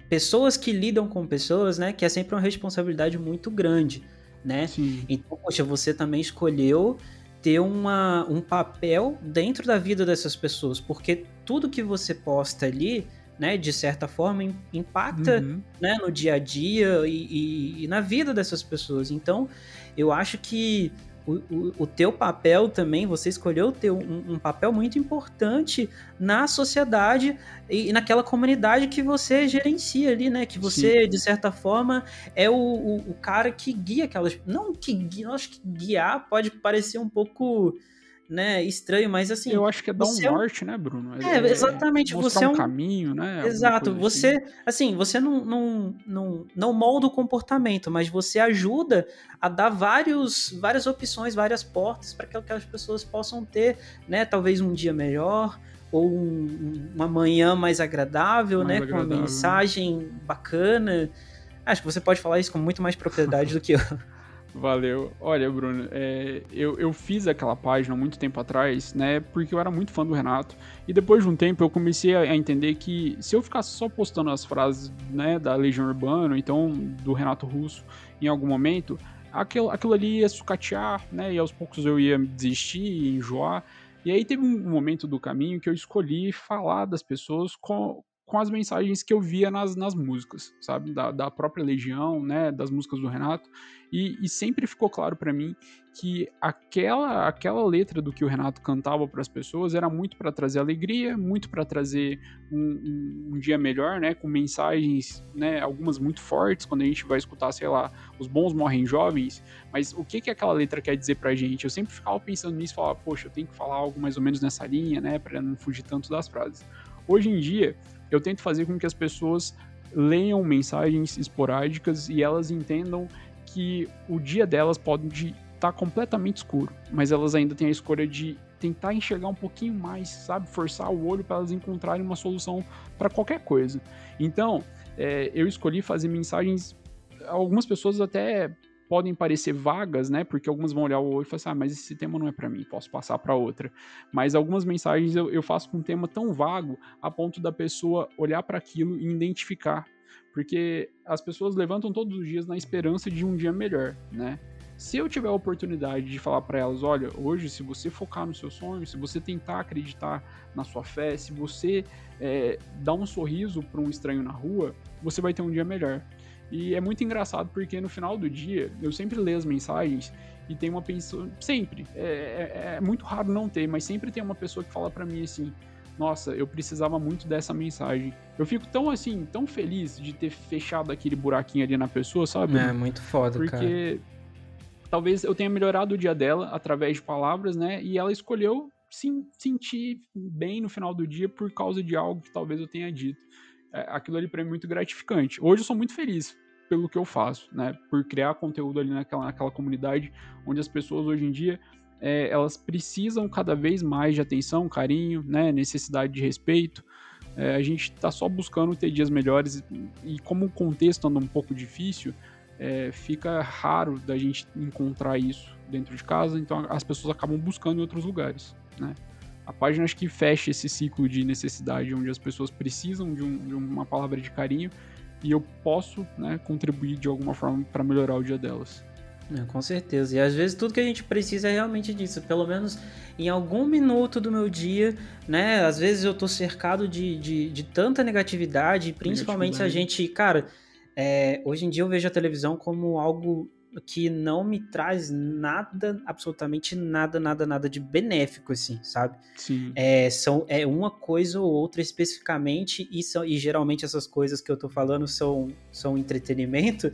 pessoas que lidam com pessoas, né, que é sempre uma responsabilidade muito grande né? Sim. Então, poxa, você também escolheu ter uma, um papel dentro da vida dessas pessoas, porque tudo que você posta ali, né, de certa forma, impacta Uhum. né, no dia a dia e, e- e na vida dessas pessoas. Então, eu acho que o, o- o teu papel também, você escolheu ter um, um papel muito importante na sociedade e, e naquela comunidade que você gerencia ali, né? Que você, de certa forma, é o, o, o cara que guia aquelas. Não que guia, acho que guiar pode parecer um pouco né, estranho, mas assim. Eu acho que é dar um é norte, né, Bruno? É, exatamente, Mostrar você é um caminho, né? Exato, coisa você, assim. assim, você não, não, não, não molda o comportamento, mas você ajuda a dar vários, várias opções, várias portas para que aquelas pessoas possam ter, né, talvez um dia melhor ou um- um- uma manhã mais agradável, Mais né, com uma agradável. mensagem bacana. Acho que você pode falar isso com muito mais propriedade do que eu. Valeu. Olha, Bruno, é, eu, eu fiz aquela página muito tempo atrás, né? Porque eu era muito fã do Renato. E depois de um tempo eu comecei a, a entender que se eu ficasse só postando as frases, né, da Legião Urbana, então do Renato Russo, em algum momento, aquilo, aquilo ali ia sucatear, né? E aos poucos eu ia desistir enjoar. E aí teve um momento do caminho que eu escolhi falar das pessoas com, com as mensagens que eu via nas, nas músicas, sabe? Da, da própria Legião, né? Das músicas do Renato. E, e sempre ficou claro pra mim que aquela aquela letra do que o Renato cantava para as pessoas era muito para trazer alegria, muito para trazer um, um- um dia melhor, né? Com mensagens, né? Algumas muito fortes quando a gente vai escutar, sei lá, os bons morrem jovens. Mas o que que aquela letra quer dizer pra gente? Eu sempre ficava pensando nisso, falava, poxa, eu tenho que falar algo mais ou menos nessa linha, né? Para não fugir tanto das frases. Hoje em dia eu tento fazer com que as pessoas leiam mensagens esporádicas e elas entendam que o dia delas pode estar completamente escuro, mas elas ainda têm a escolha de tentar enxergar um pouquinho mais, sabe? Forçar o olho para elas encontrarem uma solução para qualquer coisa. Então, é, eu escolhi fazer mensagens. Algumas pessoas até podem parecer vagas, né? Porque algumas vão olhar o olho e falar assim, ah, mas esse tema não é para mim, posso passar para outra. Mas algumas mensagens eu, eu faço com um tema tão vago a ponto da pessoa olhar para aquilo e identificar porque as pessoas levantam todos os dias na esperança de um dia melhor, né? Se eu tiver a oportunidade de falar para elas, olha, hoje se você focar no seu sonho, se você tentar acreditar na sua fé, se você é, dar um sorriso para um estranho na rua, você vai ter um dia melhor. E é muito engraçado porque no final do dia eu sempre leio as mensagens e tem uma pessoa, sempre, é, é- é muito raro não ter, mas sempre tem uma pessoa que fala para mim assim, nossa, eu precisava muito dessa mensagem. Eu fico tão assim, tão feliz de ter fechado aquele buraquinho ali na pessoa, sabe? É muito foda, cara. Porque talvez eu tenha melhorado o dia dela através de palavras, né? E ela escolheu se sentir bem no final do dia por causa de algo que talvez eu tenha dito. É, aquilo ali pra mim é muito gratificante. Hoje eu sou muito feliz pelo que eu faço, né? Por criar conteúdo ali naquela, naquela comunidade onde as pessoas hoje em dia é, elas precisam cada vez mais de atenção, carinho, né? Necessidade de respeito. É, a gente está só buscando ter dias melhores e como o contexto anda um pouco difícil, é, fica raro da gente encontrar isso dentro de casa, então as pessoas acabam buscando em outros lugares, né? A página acho que fecha esse ciclo de necessidade onde as pessoas precisam de, um- de uma palavra de carinho e eu posso né, contribuir de alguma forma para melhorar o dia delas. É, com certeza. E às vezes tudo que a gente precisa é realmente disso. Pelo menos em algum minuto do meu dia, né? Às vezes eu tô cercado de, de, de tanta negatividade, principalmente se a Negatividade. gente. Cara, é, hoje em dia eu vejo a televisão como algo que não me traz nada, absolutamente nada, nada, nada de benéfico, assim, sabe? Sim. É, são, é uma coisa ou outra especificamente, e, são, e geralmente essas coisas que eu tô falando são, são entretenimento.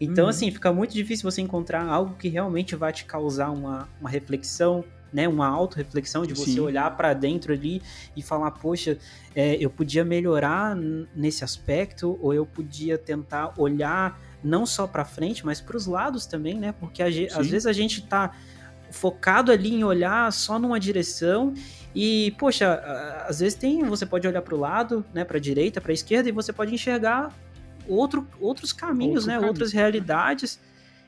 Então, Uhum. assim, fica muito difícil você encontrar algo que realmente vai te causar uma, uma reflexão, né? Uma auto-reflexão de você Sim. olhar pra dentro ali e falar, poxa, é, eu podia melhorar nesse aspecto, ou eu podia tentar olhar não só pra frente, mas pros lados também, né? Porque às vezes a gente tá focado ali em olhar só numa direção e, poxa, às vezes tem, você pode olhar para o lado, né, para direita, para esquerda e você pode enxergar outro, outros caminhos, Outro né, caminho, outras né? realidades.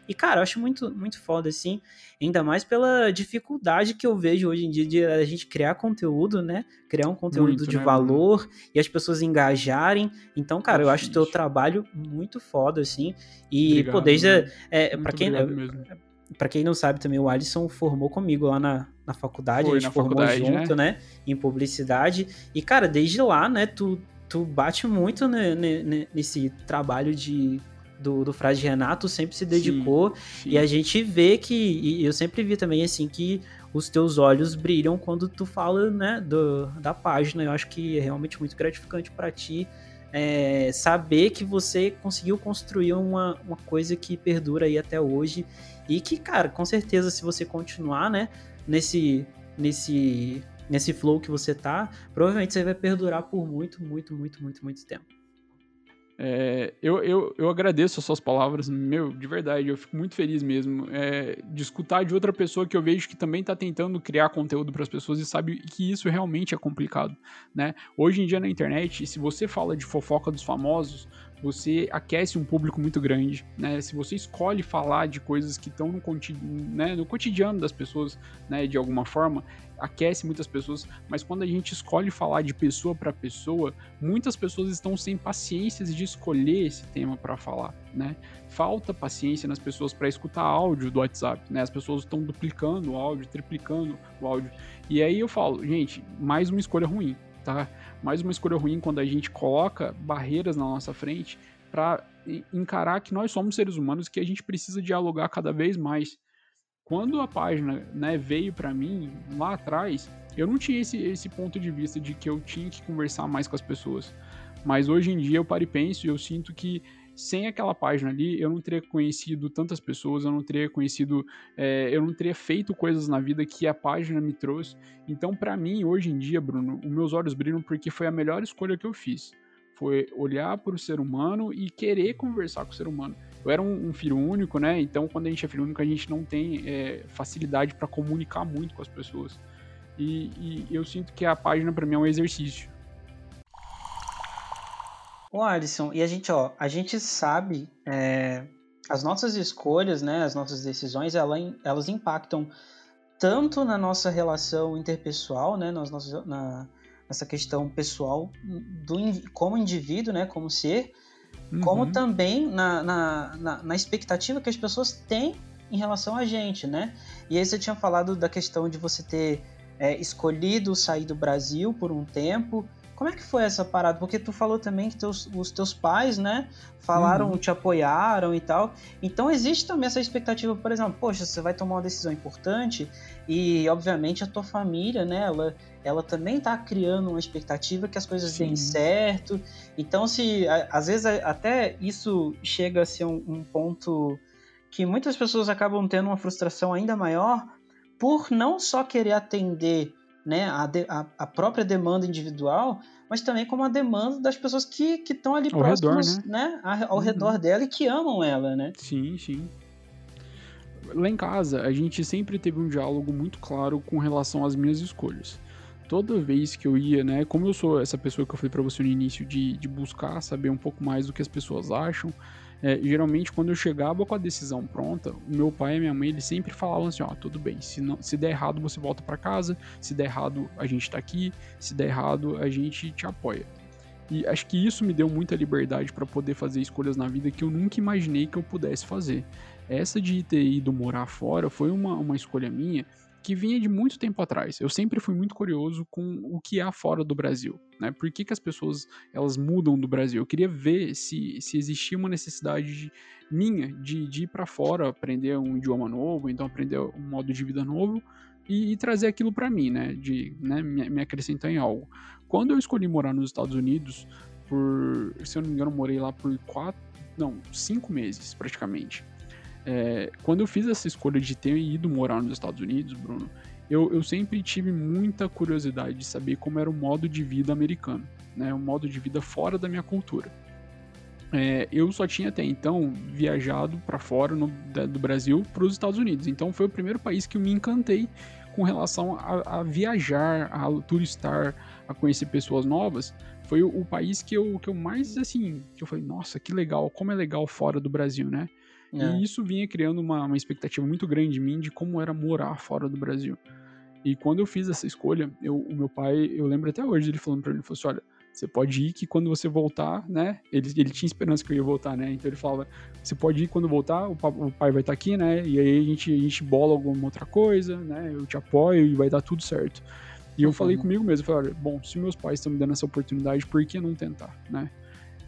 E, cara, eu acho muito, muito foda, assim, ainda mais pela dificuldade que eu vejo hoje em dia de a gente criar conteúdo, né? Criar um conteúdo Muito, de né, valor e as pessoas engajarem. Então, cara, eu acho o teu trabalho muito foda, assim. E, Obrigado, pô, desde. É, pra quem. Pra quem não sabe também, o Alisson formou comigo lá na, na faculdade, Foi, a gente na formou faculdade, junto, né? Em publicidade. E, cara, desde lá, né, tu, tu bate muito né, ne- ne- nesse trabalho de, do, do Frade Renato, sempre se dedicou. Sim. E a gente vê que, e eu sempre vi também, assim, que os teus olhos brilham quando tu fala, né, do, da página. Eu acho que é realmente muito gratificante pra ti é, saber que você conseguiu construir uma, uma coisa que perdura aí até hoje. E que, cara, com certeza, se você continuar, né, nesse, nesse, nesse flow que você tá, provavelmente você vai perdurar por muito, muito, muito, muito, muito tempo. É, eu, eu, eu agradeço as suas palavras, meu, de verdade, eu fico muito feliz mesmo é, de escutar de outra pessoa que eu vejo que também está tentando criar conteúdo para as pessoas e sabe que isso realmente é complicado, né? Hoje em dia na internet, se você fala de fofoca dos famosos, você aquece um público muito grande, né? Se você escolhe falar de coisas que estão no, né, no cotidiano das pessoas, né, de alguma forma, aquece muitas pessoas, mas quando a gente escolhe falar de pessoa para pessoa, muitas pessoas estão sem paciência de escolher esse tema para falar, né? Falta paciência nas pessoas para escutar áudio do WhatsApp, né? As pessoas estão duplicando o áudio, triplicando o áudio. E aí eu falo, gente, mais uma escolha ruim, tá? Mais uma escolha ruim quando a gente coloca barreiras na nossa frente para encarar que nós somos seres humanos que a gente precisa dialogar cada vez mais. Quando a página né, veio para mim lá atrás, eu não tinha esse, esse ponto de vista de que eu tinha que conversar mais com as pessoas. Mas hoje em dia eu paro e penso e eu sinto que sem aquela página ali, eu não teria conhecido tantas pessoas, eu não teria conhecido, é, eu não teria feito coisas na vida que a página me trouxe. Então, para mim, hoje em dia, Bruno, os meus olhos brilham porque foi a melhor escolha que eu fiz. Foi olhar para o ser humano e querer conversar com o ser humano. Eu era um, um filho único, né? Então, quando a gente é filho único, a gente não tem é, facilidade para comunicar muito com as pessoas. E, e eu sinto que a página, para mim, é um exercício. Ô Alisson, e a gente, ó, a gente sabe é, as nossas escolhas, né, as nossas decisões, ela, elas impactam tanto na nossa relação interpessoal, né, nas nossas, na, nessa questão pessoal do como indivíduo, né, como ser, uhum. como também na, na, na, na expectativa que as pessoas têm em relação a gente, né? E aí você tinha falado da questão de você ter é, escolhido sair do Brasil por um tempo. Como é que foi essa parada? Porque tu falou também que teus, os teus pais, né, falaram, uhum. te apoiaram e tal. Então existe também essa expectativa, por exemplo, poxa, você vai tomar uma decisão importante e, obviamente, a tua família, né, ela, ela também tá criando uma expectativa que as coisas Sim. deem certo. Então, se às vezes até isso chega a ser um, um ponto que muitas pessoas acabam tendo uma frustração ainda maior por não só querer atender né, a, de, a, a, própria demanda individual, mas também como a demanda das pessoas que estão ali ao próximas, redor, né? né ao uhum. redor dela e que amam ela, né? Sim, sim. Lá em casa, a gente sempre teve um diálogo muito claro com relação às minhas escolhas. Toda vez que eu ia, né, como eu sou essa pessoa que eu falei para você no início, de, de buscar saber um pouco mais do que as pessoas acham, é, geralmente quando eu chegava com a decisão pronta, o meu pai e minha mãe eles sempre falavam assim, ó, tudo bem, se, não, se der errado você volta para casa, se der errado a gente tá aqui, se der errado a gente te apoia. E acho que isso me deu muita liberdade para poder fazer escolhas na vida que eu nunca imaginei que eu pudesse fazer. Essa de ter ido morar fora foi uma, uma escolha minha que vinha de muito tempo atrás. Eu sempre fui muito curioso com o que há fora do Brasil, né? Por que, que as pessoas elas mudam do Brasil? Eu queria ver se, se existia uma necessidade de, minha de, de ir para fora, aprender um idioma novo, então aprender um modo de vida novo e, e trazer aquilo para mim, né? De né, me, me acrescentar em algo. Quando eu escolhi morar nos Estados Unidos, por, se eu não me engano, morei lá por quatro, não, cinco meses praticamente. É, quando eu fiz essa escolha de ter ido morar nos Estados Unidos, Bruno, eu, eu, sempre tive muita curiosidade de saber como era o modo de vida americano, né, o modo de vida fora da minha cultura. É, eu só tinha até então viajado para fora no, do Brasil para os Estados Unidos, então foi o primeiro país que eu me encantei com relação a, a viajar, a turistar, a conhecer pessoas novas. Foi o, o país que eu, que eu mais assim, que eu falei, nossa, que legal, como é legal fora do Brasil, né? É. E isso vinha criando uma, uma expectativa muito grande em mim de como era morar fora do Brasil. E quando eu fiz essa escolha, eu, o meu pai, eu lembro até hoje ele falando para mim, ele falou assim, olha, você pode ir que quando você voltar, né? Ele, ele tinha esperança que eu ia voltar, né? Então ele falava, você pode ir quando voltar, o, o pai vai estar tá aqui, né? E aí a gente, a gente bola alguma outra coisa, né? Eu te apoio e vai dar tudo certo. E eu uhum. falei comigo mesmo, falei, olha, bom, se meus pais estão me dando essa oportunidade, por que não tentar, né?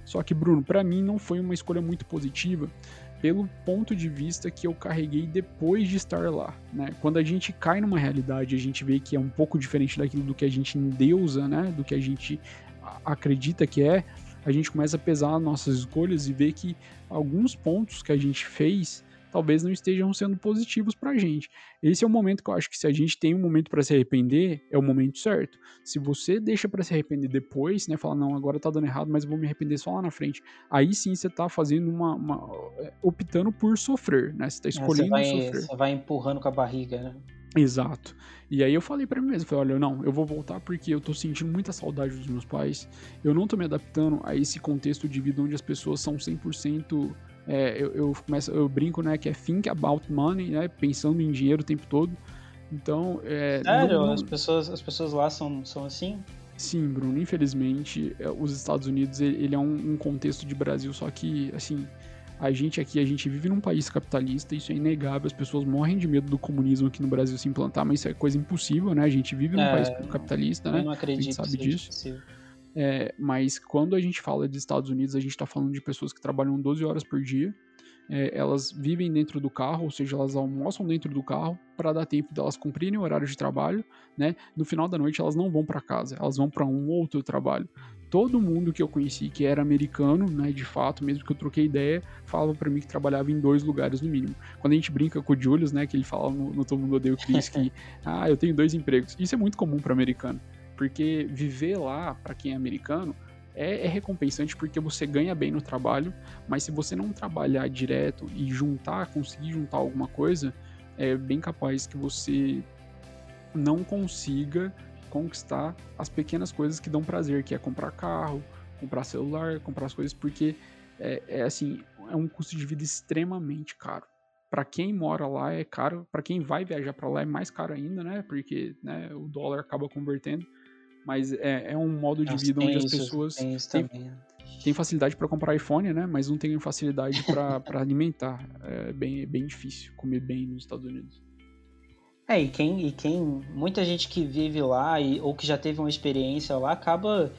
Só que, Bruno, para mim não foi uma escolha muito positiva, pelo ponto de vista que eu carreguei depois de estar lá, né? Quando a gente cai numa realidade, a gente vê que é um pouco diferente daquilo do que a gente endeusa, né? Do que a gente acredita que é, a gente começa a pesar nossas escolhas e ver que alguns pontos que a gente fez talvez não estejam sendo positivos pra gente. Esse é o momento que eu acho que se a gente tem um momento para se arrepender, é o momento certo. Se você deixa para se arrepender depois, né, fala não, agora tá dando errado, mas eu vou me arrepender só lá na frente. Aí sim você tá fazendo uma, uma é, optando por sofrer, né? Você tá escolhendo é, você vai, sofrer. Você vai empurrando com a barriga, né? Exato. E aí eu falei para mim mesmo, falei, olha, não, eu vou voltar porque eu tô sentindo muita saudade dos meus pais. Eu não tô me adaptando a esse contexto de vida onde as pessoas são 100% é, eu, eu começo, eu brinco, né, que é think about money, né, pensando em dinheiro o tempo todo. Então, é, Sério? Não, as pessoas, as pessoas lá são, são assim? Sim, Bruno. Infelizmente, é, os Estados Unidos ele é um, um contexto de Brasil, só que assim a gente aqui, a gente vive num país capitalista, isso é inegável, as pessoas morrem de medo do comunismo aqui no Brasil se implantar, mas isso é coisa impossível, né? A gente vive num é, país capitalista, né? Eu não acredito a gente sabe disso. É, mas quando a gente fala de Estados Unidos, a gente está falando de pessoas que trabalham 12 horas por dia, é, elas vivem dentro do carro, ou seja, elas almoçam dentro do carro para dar tempo delas cumprirem o horário de trabalho, né? No final da noite elas não vão para casa, elas vão para um outro trabalho todo mundo que eu conheci que era americano, né, de fato, mesmo que eu troquei ideia, falava para mim que trabalhava em dois lugares no mínimo. Quando a gente brinca com o Julius, né, que ele fala no, no Todo Mundo Odeia o Chris que, ah, eu tenho dois empregos. Isso é muito comum para americano, porque viver lá, para quem é americano, é, é, recompensante porque você ganha bem no trabalho, mas se você não trabalhar direto e juntar, conseguir juntar alguma coisa, é bem capaz que você não consiga conquistar as pequenas coisas que dão prazer, que é comprar carro, comprar celular, comprar as coisas, porque é, é assim, é um custo de vida extremamente caro. Para quem mora lá é caro, para quem vai viajar para lá é mais caro ainda, né? Porque né, o dólar acaba convertendo. Mas é, é um modo de Nossa, vida onde as pessoas têm, tem facilidade para comprar iPhone, né? Mas não tem facilidade para alimentar. É bem, é bem difícil comer bem nos Estados Unidos. É, e quem, e quem. Muita gente que vive lá e, ou que já teve uma experiência lá acaba,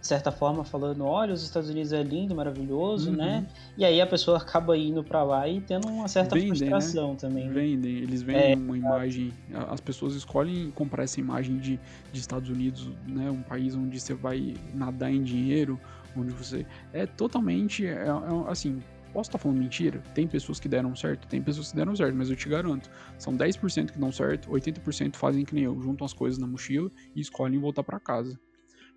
de certa forma, falando: olha, os Estados Unidos é lindo, maravilhoso, né? uhum. né? E aí a pessoa acaba indo para lá e tendo uma certa vendem, né? frustração né? também. Vendem, eles vendem é, uma imagem. As pessoas escolhem comprar essa imagem de, de Estados Unidos, né? Um país onde você vai nadar em dinheiro, onde você. É totalmente. É, é, assim, Posso estar falando mentira? Tem pessoas que deram certo? Tem pessoas que deram certo, mas eu te garanto, são 10% que dão certo, 80% fazem que nem eu, juntam as coisas na mochila e escolhem voltar para casa.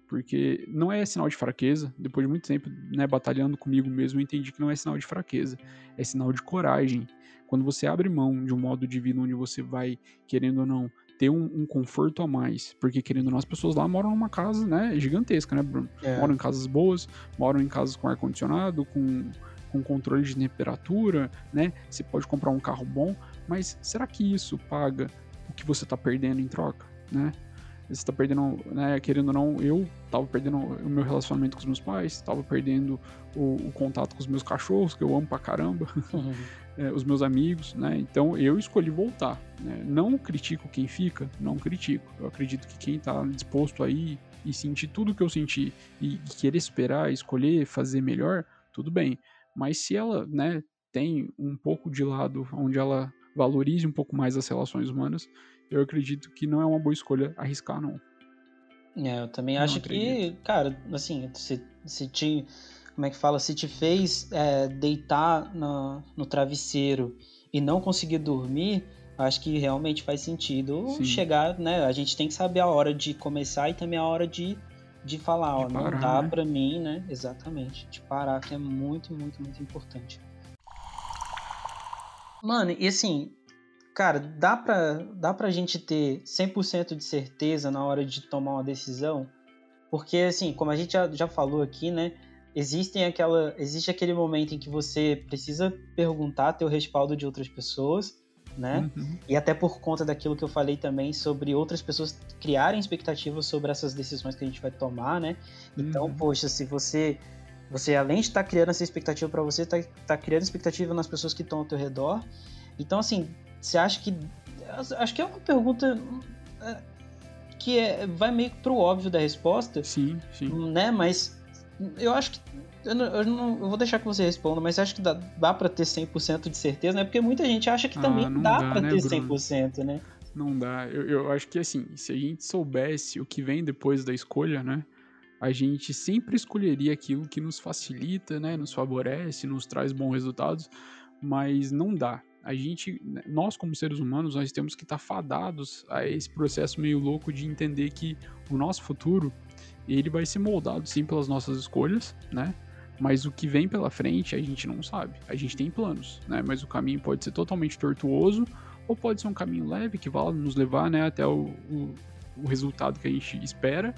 Porque não é sinal de fraqueza, depois de muito tempo né, batalhando comigo mesmo, eu entendi que não é sinal de fraqueza, é sinal de coragem. Quando você abre mão de um modo de vida onde você vai, querendo ou não, ter um, um, conforto a mais. Porque, querendo ou não, as pessoas lá moram numa casa, né, gigantesca, né, Bruno? É. Moram em casas boas, moram em casas com ar-condicionado, com com controle de temperatura, né? Você pode comprar um carro bom, mas será que isso paga o que você está perdendo em troca, né? Você está perdendo, né? Querendo ou não, eu estava perdendo o meu relacionamento com os meus pais, estava perdendo o, o, contato com os meus cachorros, que eu amo pra caramba, uhum. é, os meus amigos, né? Então eu escolhi voltar. Né? Não critico quem fica, não critico. Eu acredito que quem está disposto aí e sentir tudo que eu senti e, e querer esperar, escolher, fazer melhor, tudo bem. Mas se ela, né, tem um pouco de lado onde ela valorize um pouco mais as relações humanas, eu acredito que não é uma boa escolha arriscar, não. É, eu também não acho acredito. que, cara, assim, se, se te. Como é que fala? Se te fez é, deitar no, no travesseiro e não conseguir dormir, acho que realmente faz sentido Sim. chegar, né? A gente tem que saber a hora de começar e também a hora de de falar, de ó, parar, não dá né? pra mim, né? Exatamente. De parar, que é muito, muito, muito importante. Mano, e assim, cara, dá pra, dá pra gente ter 100% de certeza na hora de tomar uma decisão? Porque, assim, como a gente já, já falou aqui, né? existem aquela, existe aquele momento em que você precisa perguntar ter o respaldo de outras pessoas, né? Uhum. E até por conta daquilo que eu falei também sobre outras pessoas criarem expectativas sobre essas decisões que a gente vai tomar, né? Então, Uhum. poxa, se você você além de estar criando essa expectativa para você, tá, tá criando expectativa nas pessoas que estão ao teu redor. Então, assim, você acha que acho que é uma pergunta é, que é, vai meio pro óbvio da resposta, Sim, sim. né? Mas eu acho que. Eu, não, eu, não- eu vou deixar que você responda, mas acha que dá, dá pra ter 100% de certeza, né? Porque muita gente acha que Ah, também dá, dá, pra né, ter Bruno? 100%, né? Não dá. Eu, eu acho que assim, se a gente soubesse o que vem depois da escolha, né? A gente sempre escolheria aquilo que nos facilita, né? Nos favorece, nos traz bons resultados, mas não dá. A gente, nós como seres humanos, nós temos que estar fadados a esse processo meio louco de entender que o nosso futuro, ele vai ser moldado sim pelas nossas escolhas, né? Mas o que vem pela frente a gente não sabe. A gente tem planos, né? Mas o caminho pode ser totalmente tortuoso ou pode ser um caminho leve que vai nos levar né, até o, o, o resultado que a gente espera,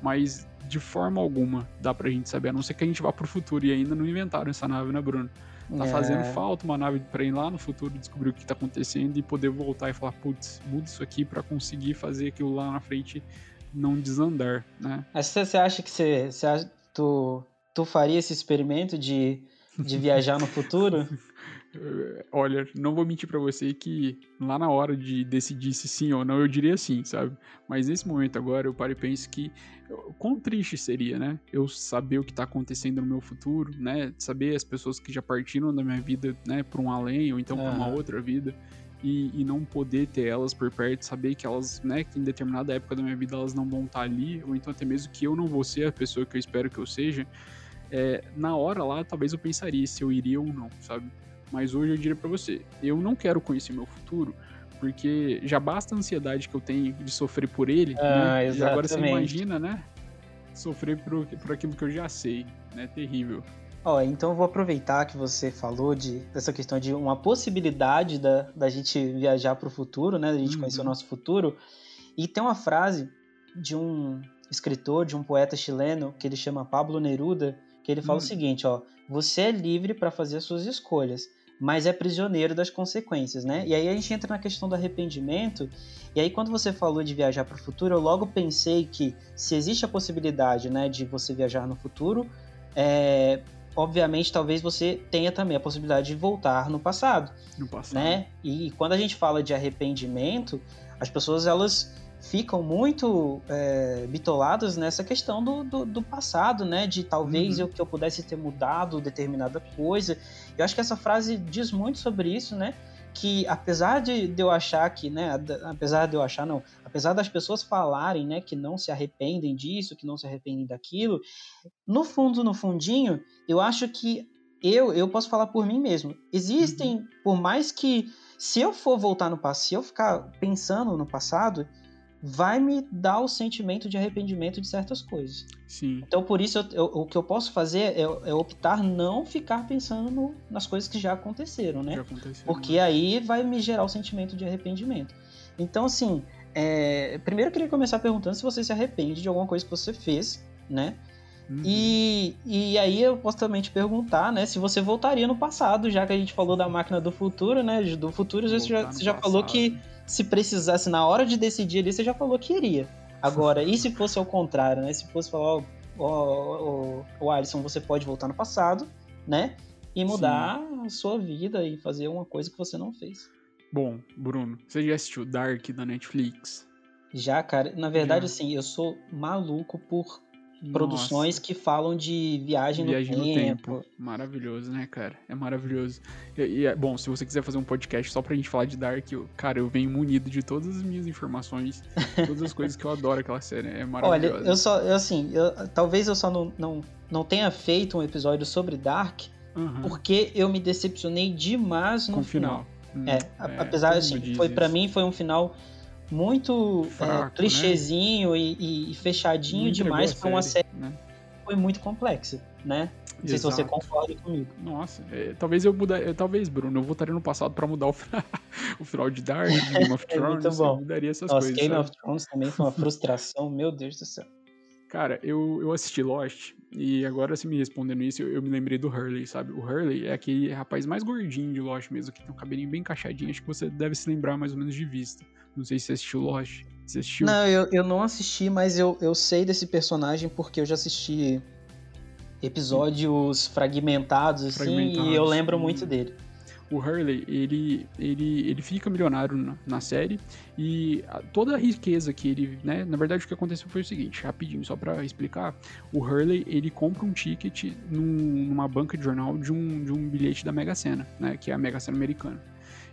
mas de forma alguma dá pra gente saber, a não ser que a gente vá pro futuro e ainda não inventaram essa nave, né, Bruno? Tá É. fazendo falta uma nave pra ir lá no futuro descobrir o que tá acontecendo e poder voltar e falar, putz, muda isso aqui pra conseguir fazer aquilo lá na frente não desandar, né? Mas você, acha que você, você acha, tu, tu faria esse experimento de, de viajar no futuro? Olha, não vou mentir pra você que lá na hora de decidir se sim ou não, eu diria sim, sabe? Mas nesse momento agora eu paro e penso que quão triste seria, né? Eu saber o que tá acontecendo no meu futuro, né? Saber as pessoas que já partiram da minha vida, né, pra um além ou então pra uma Aham. outra vida. E, e não poder ter elas por perto, saber que elas, né, que em determinada época da minha vida elas não vão estar ali, ou então até mesmo que eu não vou ser a pessoa que eu espero que eu seja, é, na hora lá talvez eu pensaria se eu iria ou não, sabe? Mas hoje eu diria pra você, eu não quero conhecer meu futuro, porque já basta a ansiedade que eu tenho de sofrer por ele, Ah, né? E agora você imagina, né? Sofrer por, por aquilo que eu já sei, né? Terrível. Ó, então eu vou aproveitar que você falou de, dessa questão de uma possibilidade da, da gente viajar para o futuro, né? Da gente conhecer o Uhum. nosso futuro. E tem uma frase de um escritor, de um poeta chileno, que ele chama Pablo Neruda, que ele fala Hum. o seguinte, ó. Você é livre para fazer as suas escolhas, mas é prisioneiro das consequências, né? E aí a gente entra na questão do arrependimento. E aí quando você falou de viajar para o futuro, eu logo pensei que se existe a possibilidade, né, de você viajar no futuro, é, obviamente talvez você tenha também a possibilidade de voltar no passado, No passado. né? E quando a gente fala de arrependimento, as pessoas elas ficam muito é, bitoladas nessa questão do, do, do passado, né? De talvez Uhum. eu que eu pudesse ter mudado determinada coisa. Eu acho que essa frase diz muito sobre isso, né? Que apesar de, eu achar que, né? Apesar de eu achar, não. Apesar das pessoas falarem, né? Que não se arrependem disso, que não se arrependem daquilo. No fundo, no fundinho, eu acho que eu, eu posso falar por mim mesmo. Existem, por mais que se eu for voltar no passado, se eu ficar pensando no passado, vai me dar o sentimento de arrependimento de certas coisas. Sim. Então, por isso, eu- eu- o que eu posso fazer é, é optar não ficar pensando no- nas coisas que já aconteceram, né? Já aconteceu. Porque aí vai me gerar o sentimento de arrependimento. Então, assim, é, primeiro eu queria começar perguntando se você se arrepende de alguma coisa que você fez, né? Uhum. E, e aí eu posso também te perguntar, né, se você voltaria no passado, já que a gente falou da máquina do futuro, né? Do futuro, você já, você já falou que se precisasse, na hora de decidir ali, você já falou que iria. Agora, e se fosse ao contrário, né? Se fosse falar, ó, ó, Alisson, você pode voltar no passado, né? E mudar a sua vida e fazer uma coisa que você não fez. Bom, Bruno, você já assistiu Dark da Netflix? Já, cara, na verdade, Já. assim, eu sou maluco por produções Nossa, que falam de viagem, Viagem no, no tempo. tempo. Maravilhoso, né, cara? É maravilhoso. E, e é bom, se você quiser fazer um podcast só pra gente falar de Dark, eu- cara, eu venho munido de todas as minhas informações, todas as coisas que eu adoro aquela série. É Olha, maravilhosa. eu só, eu, assim, eu- talvez eu só não, não, não tenha feito um episódio sobre Dark, Aham, porque eu me decepcionei demais no Com final. final. Hum, É, a- apesar, assim, foi para mim foi um final muito Fraco, é, clichêzinho e, e- e fechadinho entregou demais para uma série né? que foi muito complexa, né? Não sei se você concorda comigo. Nossa, é, talvez eu mudar, é, talvez, Bruno, eu voltaria no passado pra mudar o final, o final de Dark, Game of É muito Thrones, bom. eu mudaria essas Nossa, coisas. Game sabe? of Thrones também foi uma frustração, meu Deus do céu. Cara, eu, eu assisti Lost e agora você me respondendo isso, eu, eu, me lembrei do Hurley, sabe? O Hurley é aquele rapaz mais gordinho de Lost mesmo, que tem um cabelinho bem encaixadinho. Acho que você deve se lembrar mais ou menos de vista. Não sei se você assistiu Lost. Você assistiu? Não, eu, eu não assisti, mas eu, eu sei desse personagem porque eu já assisti episódios fragmentados, assim, fragmentados, e eu lembro muito dele o Hurley, ele, ele, ele fica milionário na, na série e a, toda a riqueza que ele, né, na verdade o que aconteceu foi o seguinte, rapidinho, só para explicar, o Hurley, ele compra um ticket num, numa banca de jornal de um, de um bilhete da Mega Sena, né, que é a Mega Sena americana.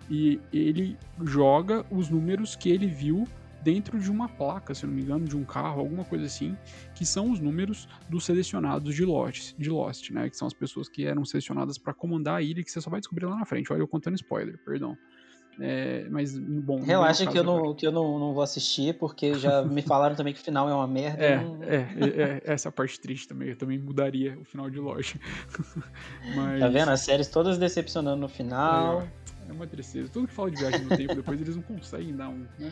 E ele joga os números que ele viu dentro de uma placa, se não me engano, de um carro, alguma coisa assim, que são os números dos selecionados de Lost, de Lost, né? Que são as pessoas que eram selecionadas para comandar a ilha, que você só vai descobrir lá na frente. Olha, eu contando spoiler, perdão. É, mas, bom. Relaxa que eu, não, que eu não, não vou assistir, porque já me falaram também que o final é uma merda. É, não... é, é, é, essa parte triste também. Eu também mudaria o final de Lost. mas... Tá vendo? As séries todas decepcionando no final. É, é uma tristeza. Tudo que fala de viagem no tempo, depois eles não conseguem dar um. Né?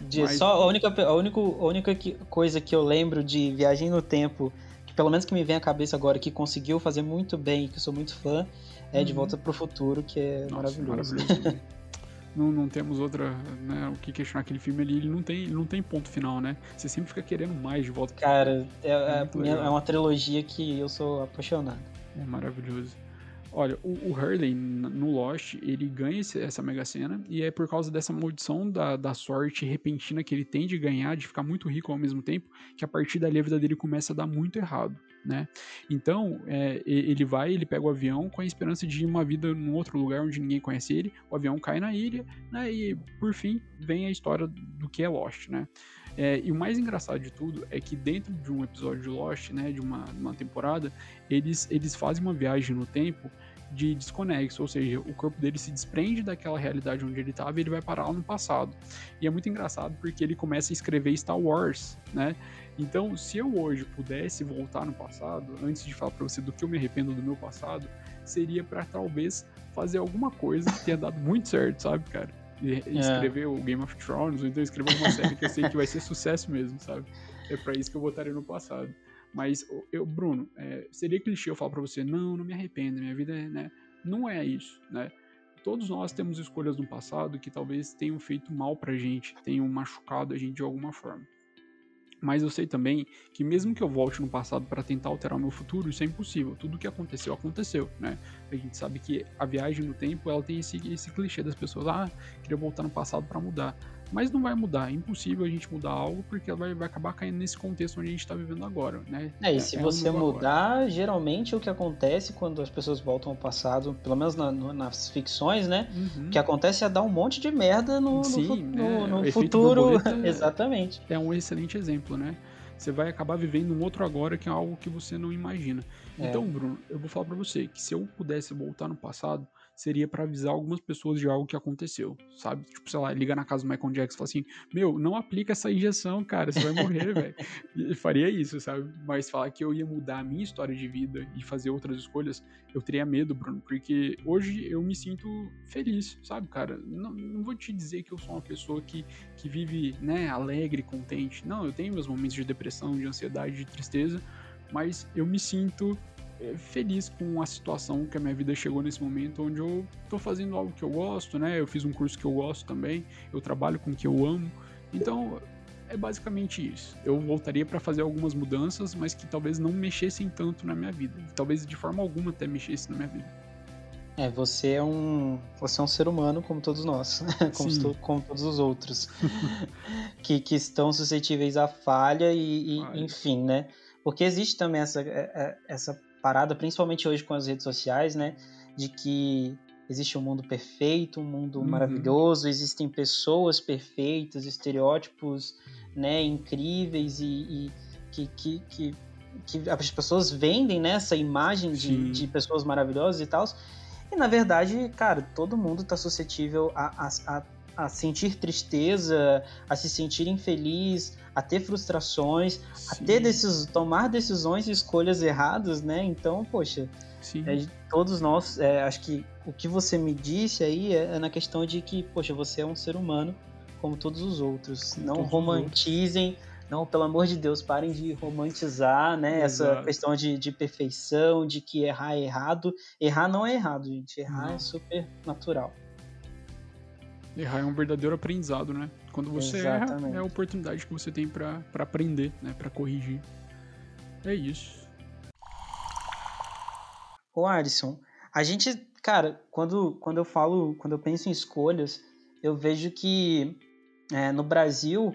De, Mas... Só a única, a única, a única que, coisa que eu lembro de Viagem no Tempo, que pelo menos que me vem à cabeça agora, que conseguiu fazer muito bem, que eu sou muito fã, é uhum. De Volta pro Futuro, que é Nossa, maravilhoso. maravilhoso. não, não temos outra, né, o que questionar aquele filme ali, ele não tem, ele não tem ponto final, né? Você sempre fica querendo mais de volta. Cara, é, é, é uma trilogia que eu sou apaixonado. É maravilhoso. Olha, o, o Hurley no Lost, ele ganha esse, essa Mega Sena e é por causa dessa maldição da, da sorte repentina que ele tem de ganhar, de ficar muito rico ao mesmo tempo, que a partir dali a vida dele começa a dar muito errado, né? Então, é, ele vai, ele pega o avião com a esperança de uma vida num outro lugar onde ninguém conhece ele, o avião cai na ilha, né? E, por fim, vem a história do que é Lost, né? É, e o mais engraçado de tudo é que dentro de um episódio de Lost, né, de uma, uma temporada, eles, eles fazem uma viagem no tempo de desconexo, ou seja, o corpo dele se desprende daquela realidade onde ele estava e ele vai parar lá no passado. E é muito engraçado porque ele começa a escrever Star Wars, né? Então, se eu hoje pudesse voltar no passado, antes de falar para você do que eu me arrependo do meu passado, seria para talvez fazer alguma coisa que tenha dado muito certo, sabe, cara? É. escrever é. o Game of Thrones, ou então escrever uma série que eu sei que vai ser sucesso mesmo, sabe? É para isso que eu votaria no passado. Mas, eu, Bruno, é, seria clichê eu falar pra você, não, não me arrependo, minha vida é, né? Não é isso, né? Todos nós temos escolhas no passado que talvez tenham feito mal pra gente, tenham machucado a gente de alguma forma. Mas eu sei também que mesmo que eu volte no passado para tentar alterar o meu futuro, isso é impossível. Tudo que aconteceu, aconteceu, né? A gente sabe que a viagem no tempo, ela tem esse, esse clichê das pessoas, ah, queria voltar no passado para mudar. Mas não vai mudar, é impossível a gente mudar algo porque vai, vai acabar caindo nesse contexto onde a gente está vivendo agora, né? É, e se é, você mudar, agora. geralmente o que acontece quando as pessoas voltam ao passado, pelo menos na, no, nas ficções, né? Uhum. O que acontece é dar um monte de merda no, Sim, no, no, no futuro. Exatamente. É um excelente exemplo, né? Você vai acabar vivendo um outro agora que é algo que você não imagina. É. Então, Bruno, eu vou falar para você que se eu pudesse voltar no passado, seria para avisar algumas pessoas de algo que aconteceu, sabe? Tipo, sei lá, liga na casa do Michael Jackson e fala assim: Meu, não aplica essa injeção, cara, você vai morrer, velho. Faria isso, sabe? Mas falar que eu ia mudar a minha história de vida e fazer outras escolhas, eu teria medo, Bruno, porque hoje eu me sinto feliz, sabe, cara? Não, não vou te dizer que eu sou uma pessoa que, que vive, né, alegre, contente. Não, eu tenho meus momentos de depressão, de ansiedade, de tristeza, mas eu me sinto feliz com a situação que a minha vida chegou nesse momento, onde eu tô fazendo algo que eu gosto, né? Eu fiz um curso que eu gosto também, eu trabalho com o que eu amo. Então, é basicamente isso. Eu voltaria para fazer algumas mudanças, mas que talvez não mexessem tanto na minha vida. Talvez de forma alguma até mexesse na minha vida. É, você é um, você é um ser humano como todos nós, como, como todos os outros, que, que estão suscetíveis à falha e, e enfim, né? Porque existe também essa, é, é, essa parada, principalmente hoje com as redes sociais, né? De que existe um mundo perfeito, um mundo uhum. maravilhoso, existem pessoas perfeitas, estereótipos, né, incríveis e, e que, que, que, que, as pessoas vendem né, essa imagem de, de pessoas maravilhosas e tal. E na verdade, cara, todo mundo está suscetível a, a, a a sentir tristeza, a se sentir infeliz, a ter frustrações, Sim. a ter decis tomar decisões e escolhas erradas, né? Então, poxa, é, todos nós, é, acho que o que você me disse aí é, é, na questão de que, poxa, você é um ser humano como todos os outros. Como não romantizem. Não, pelo amor de Deus, parem de romantizar, né? Essa Exato. questão de, de perfeição, de que errar é errado. Errar não é errado, gente. Errar Não. é super natural. Errar é um verdadeiro aprendizado, né? Quando você Exatamente. erra, é a oportunidade que você tem pra aprender, né? Pra corrigir. É isso. Ô, Alisson, a gente, cara, quando, quando eu falo, quando eu penso em escolhas, eu vejo que é, no Brasil,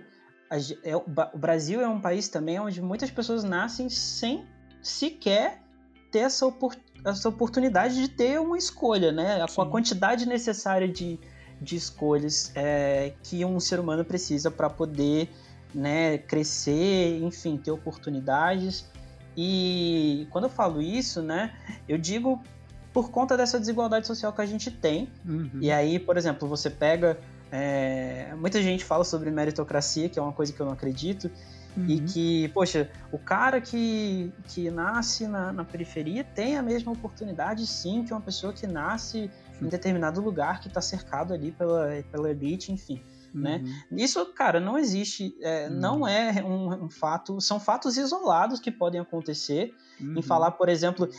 a é, o Brasil é um país também onde muitas pessoas nascem sem sequer ter essa, opor- essa oportunidade de ter uma escolha, né? Com a quantidade necessária de, de escolhas é, que um ser humano precisa para poder né, crescer, enfim, ter oportunidades. E quando eu falo isso, né, eu digo por conta dessa desigualdade social que a gente tem. Uhum. E aí, por exemplo, você pega. é, muita gente fala sobre meritocracia, que é uma coisa que eu não acredito, e Uhum. que, poxa, o cara que, que nasce na, na periferia tem a mesma oportunidade, sim, que uma pessoa que nasce em determinado lugar que está cercado ali pela, pela elite, enfim. né? Uhum. Isso, cara, não existe, é, Hum. não é um, um fato, são fatos isolados que podem acontecer. Uhum. Em falar, por exemplo,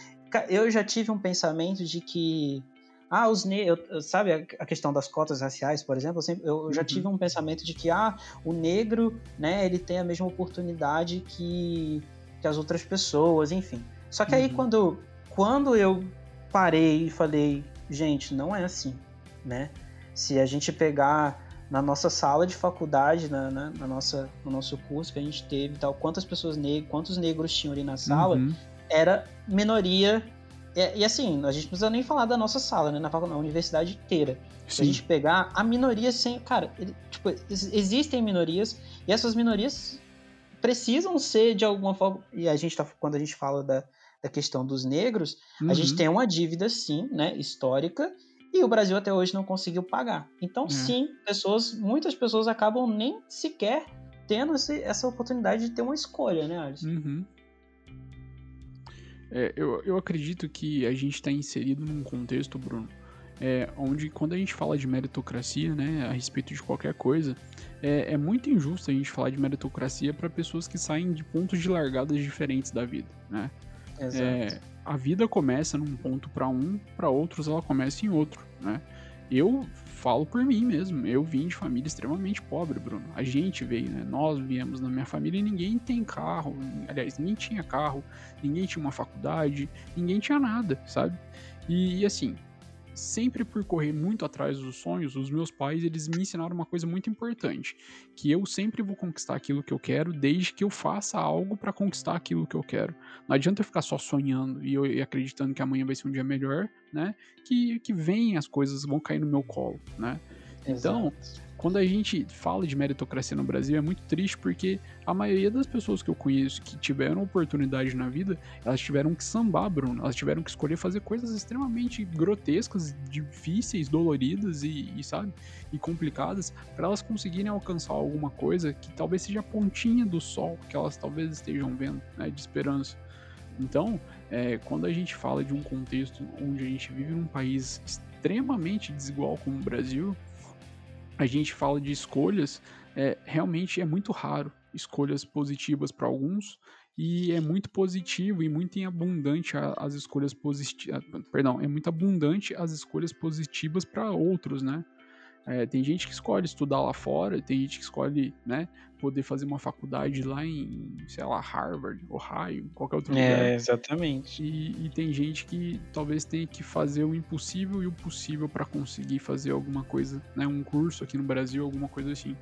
eu já tive um pensamento de que, ah, os negros, sabe a, a questão das cotas raciais, por exemplo, eu, sempre- eu já Uhum. tive um pensamento de que, ah, o negro, né, ele tem a mesma oportunidade que, que as outras pessoas, enfim. Só que aí Uhum. quando, quando eu parei e falei, gente, não é assim, né? Se a gente pegar na nossa sala de faculdade, na, na, na nossa, no nosso curso que a gente teve tal, quantas pessoas negras, quantos negros tinham ali na sala, Uhum. era minoria. E, e assim, a gente não precisa nem falar da nossa sala, né? Na, na universidade inteira. Se a Sim. gente pegar a minoria sem. Cara, ele- tipo, ex- existem minorias e essas minorias precisam ser de alguma forma. E a gente tá. Quando a gente fala da, da questão dos negros, a gente Uhum. tem uma dívida, sim, né? Histórica. E o Brasil até hoje não conseguiu pagar. Então, É. sim, pessoas, muitas pessoas acabam nem sequer tendo esse- essa oportunidade de ter uma escolha, né, Alisson? Uhum. É, eu, eu acredito que a gente está inserido num contexto, Bruno, é, onde quando a gente fala de meritocracia, né, a respeito de qualquer coisa, é, é muito injusto a gente falar de meritocracia para pessoas que saem de pontos de largadas diferentes da vida, né? É, a vida começa num ponto para um, para outros ela começa em outro, né? Eu falo por mim mesmo, eu vim de família extremamente pobre, Bruno. A gente veio, né? Nós viemos na minha família e ninguém tem carro, aliás, ninguém tinha carro, ninguém tinha uma faculdade, ninguém tinha nada, sabe? E assim, sempre por correr muito atrás dos sonhos, os meus pais, eles me ensinaram uma coisa muito importante, que eu sempre vou conquistar aquilo que eu quero, desde que eu faça algo para conquistar aquilo que eu quero. Não adianta eu ficar só sonhando e, eu, e acreditando que amanhã vai ser um dia melhor, né? Que, que vem as coisas vão cair no meu colo, né? Então, Exato. Quando a gente fala de meritocracia no Brasil é muito triste porque a maioria das pessoas que eu conheço que tiveram oportunidade na vida, elas tiveram que sambar, Bruno. Elas tiveram que escolher fazer coisas extremamente grotescas, difíceis, doloridas e, e, sabe, e complicadas para elas conseguirem alcançar alguma coisa que talvez seja a pontinha do sol que elas talvez estejam vendo, né, de esperança. Então, é, quando a gente fala de um contexto onde a gente vive num país extremamente desigual como o Brasil, a gente fala de escolhas, é, realmente é muito raro escolhas positivas para alguns e é muito positivo e muito abundante as escolhas positivas, perdão, é muito abundante as escolhas positivas para outros, né? É, tem gente que escolhe estudar lá fora, tem gente que escolhe, né, poder fazer uma faculdade lá em, sei lá, Harvard, Ohio, qualquer outro lugar. É, exatamente. E, e tem gente que talvez tenha que fazer o impossível e o possível para conseguir fazer alguma coisa, né? Um curso aqui no Brasil, alguma coisa assim.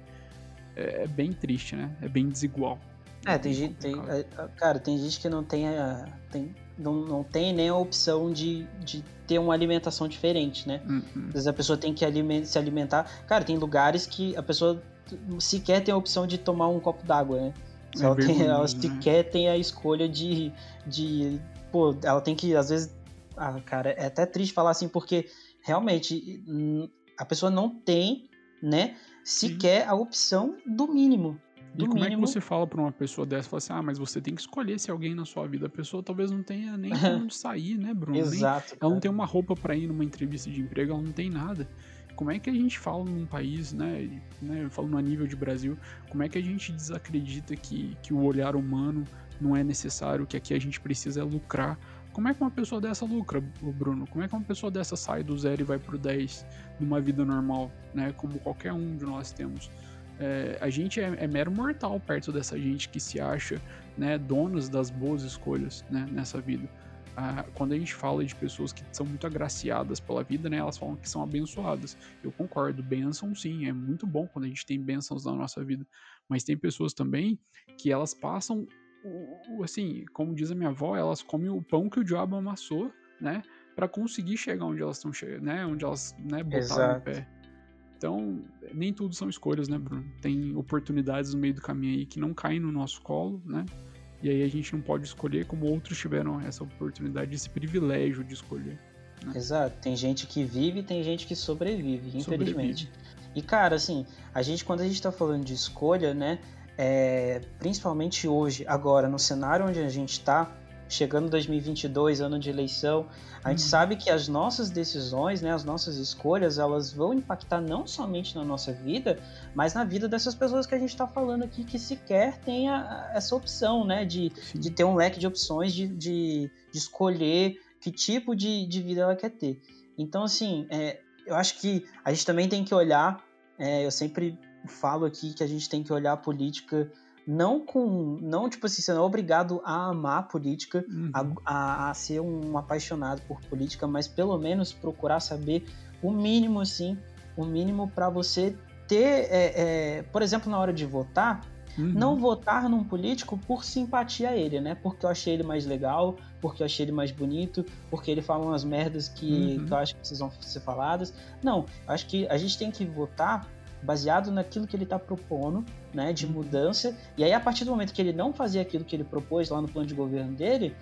É, é bem triste, né? É bem desigual. É, tem bem gente, tem, complicado. é, cara, tem gente que não tem, a, tem não, não tem nem a opção de, de ter uma alimentação diferente, né? Uhum. Às vezes a pessoa tem que alimen- se alimentar. Cara, tem lugares que a pessoa sequer tem a opção de tomar um copo d'água, né? É ela, tem, ela né? sequer tem a escolha de, de. Pô, ela tem que, às vezes. Ah, cara, é até triste falar assim, porque realmente a pessoa não tem, né, sequer a opção do mínimo. Do E como é que mínimo. você fala pra uma pessoa dessa? Fala assim, ah, mas você tem que escolher se alguém na sua vida. A pessoa talvez não tenha nem como sair, né, Bruno? Nem- Exato. ela não tem uma roupa pra ir numa entrevista de emprego, ela não tem nada. como é que a gente fala num país, né, né falando a nível de Brasil, como é que a gente desacredita que, que o olhar humano não é necessário, que aqui a gente precisa é lucrar. Como é que uma pessoa dessa lucra, Bruno? Como é que uma pessoa dessa sai do zero e vai pro 10 numa vida normal, né? Como qualquer um de nós temos. É, a gente é, é, mero mortal perto dessa gente que se acha né, donas das boas escolhas né, nessa vida. Ah, quando a gente fala de pessoas que são muito agraciadas pela vida, né, elas falam que são abençoadas. Eu concordo, bênção sim, é muito bom quando a gente tem bênçãos na nossa vida. Mas tem pessoas também que elas passam assim, como diz a minha avó, elas comem o pão que o diabo amassou, né? para conseguir chegar onde elas estão chegando, né? Onde elas, né, botaram Exato. o pé. Então, nem tudo são escolhas, né, Bruno? Tem oportunidades no meio do caminho aí que não caem no nosso colo, né? E aí a gente não pode escolher como outros tiveram essa oportunidade, esse privilégio de escolher. Né? Exato. Tem gente que vive e tem gente que sobrevive, infelizmente. Sobrevive. E, cara, assim, a gente, quando a gente tá falando de escolha, né? é, principalmente hoje, agora, no cenário onde a gente está, chegando 2022, ano de eleição, a gente uhum. sabe que as nossas decisões, né, as nossas escolhas, elas vão impactar não somente na nossa vida, mas na vida dessas pessoas que a gente está falando aqui, que sequer tem essa opção, né, de, de ter um leque de opções, de, de, de escolher que tipo de, de vida ela quer ter. Então, assim, é, eu acho que a gente também tem que olhar, é, eu sempre falo aqui que a gente tem que olhar a política não com. Não, tipo assim, você não é obrigado a amar a política, uhum. a, a, a, ser um apaixonado por política, mas pelo menos procurar saber o mínimo, assim, o mínimo para você ter, é, é, por exemplo, na hora de votar, uhum. não votar num político por simpatia a ele, né? Porque eu achei ele mais legal, porque eu achei ele mais bonito, porque ele fala umas merdas que, uhum. que eu acho que precisam ser faladas. Não, acho que a gente tem que votar baseado naquilo que ele está propondo, né, de uhum. mudança. E aí, a partir do momento que ele não fazia aquilo que ele propôs lá no plano de governo dele,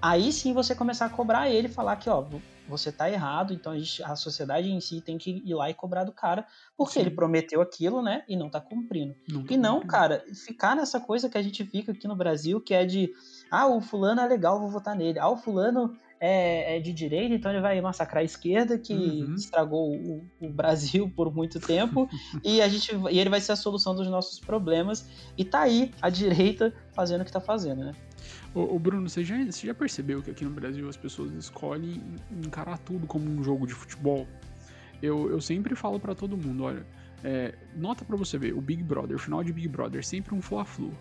aí sim você começar a cobrar ele, falar que, ó, você está errado, então a, gente, a, sociedade em si tem que ir lá e cobrar do cara, porque sim. ele prometeu aquilo, né, e não está cumprindo. Não e não, cumprindo. cara, ficar nessa coisa que a gente fica aqui no Brasil, que é de, ah, o fulano é legal, vou votar nele. Ah, o fulano é, é, de direita, então ele vai massacrar a esquerda, que uhum. estragou o, o, Brasil por muito tempo, e, a gente, e ele vai ser a solução dos nossos problemas. E tá aí a direita fazendo o que tá fazendo, né? Ô, ô Bruno, você já, você já percebeu que aqui no Brasil as pessoas escolhem encarar tudo como um jogo de futebol? Eu, eu sempre falo para todo mundo, olha, é, nota para você ver, o Big Brother, o final de Big Brother, sempre um fla-flu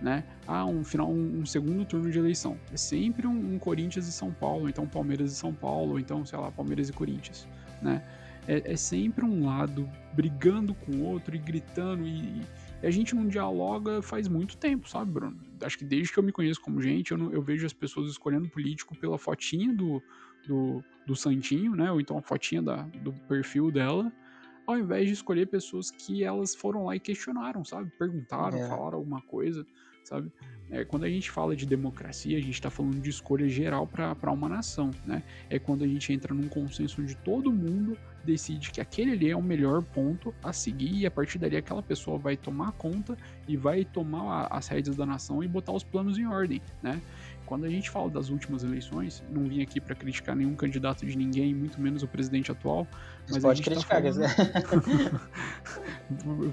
né? Ah, um final, um, um, segundo turno de eleição. É sempre um, um, Corinthians e São Paulo, então Palmeiras e São Paulo, então, sei lá, Palmeiras e Corinthians, né? É, é sempre um lado brigando com o outro e gritando e, e, a gente não dialoga faz muito tempo, sabe, Bruno? Acho que desde que eu me conheço como gente, eu, não, eu vejo as pessoas escolhendo político pela fotinha do, do, do santinho, né? Ou então a fotinha da, do perfil dela, ao invés de escolher pessoas que elas foram lá e questionaram, sabe? Perguntaram, é. falaram alguma coisa sabe? É, quando a gente fala de democracia, a gente está falando de escolha geral para uma nação, né? É quando a gente entra num consenso onde todo mundo decide que aquele ali é o melhor ponto a seguir e a partir dali aquela pessoa vai tomar conta e vai tomar as rédeas da nação e botar os planos em ordem, né? Quando a gente fala das últimas eleições, não vim aqui para criticar nenhum candidato de ninguém, muito menos o presidente atual. Mas pode tá criticar, tá falando...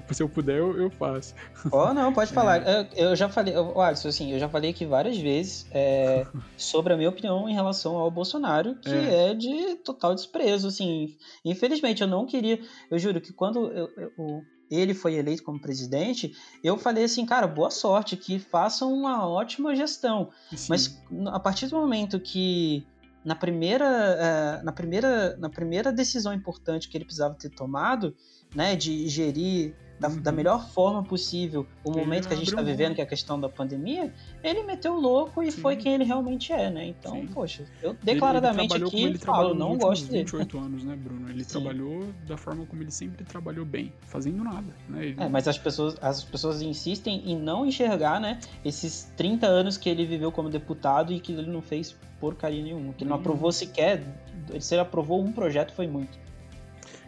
Se eu puder, eu, eu faço. Oh, não, pode falar. É. Eu, eu, já falei, eu, Alisson, assim, eu já falei aqui várias vezes é, sobre a minha opinião em relação ao Bolsonaro, que é. é. de total desprezo, assim. Infelizmente, eu não queria. Eu juro que quando eu, eu ele foi eleito como presidente, eu falei assim, cara, boa sorte, que façam uma ótima gestão. Sim. Mas a partir do momento que na primeira, uh, na primeira, na primeira decisão importante que ele precisava ter tomado, né, de gerir da, uhum. da melhor forma possível o ele momento que a gente está vivendo, que é a questão da pandemia, ele meteu louco e Sim. foi quem ele realmente é, né? Então, Sim. poxa, eu declaradamente ele, ele aqui falo, não gosto dele. 28 anos, né, Bruno? Ele Sim. trabalhou da forma como ele sempre trabalhou bem, fazendo nada, né? Ele... É, mas as pessoas, as pessoas insistem em não enxergar, né, esses 30 anos que ele viveu como deputado e que ele não fez porcaria nenhuma, que não aprovou sequer, se ele aprovou um projeto foi muito.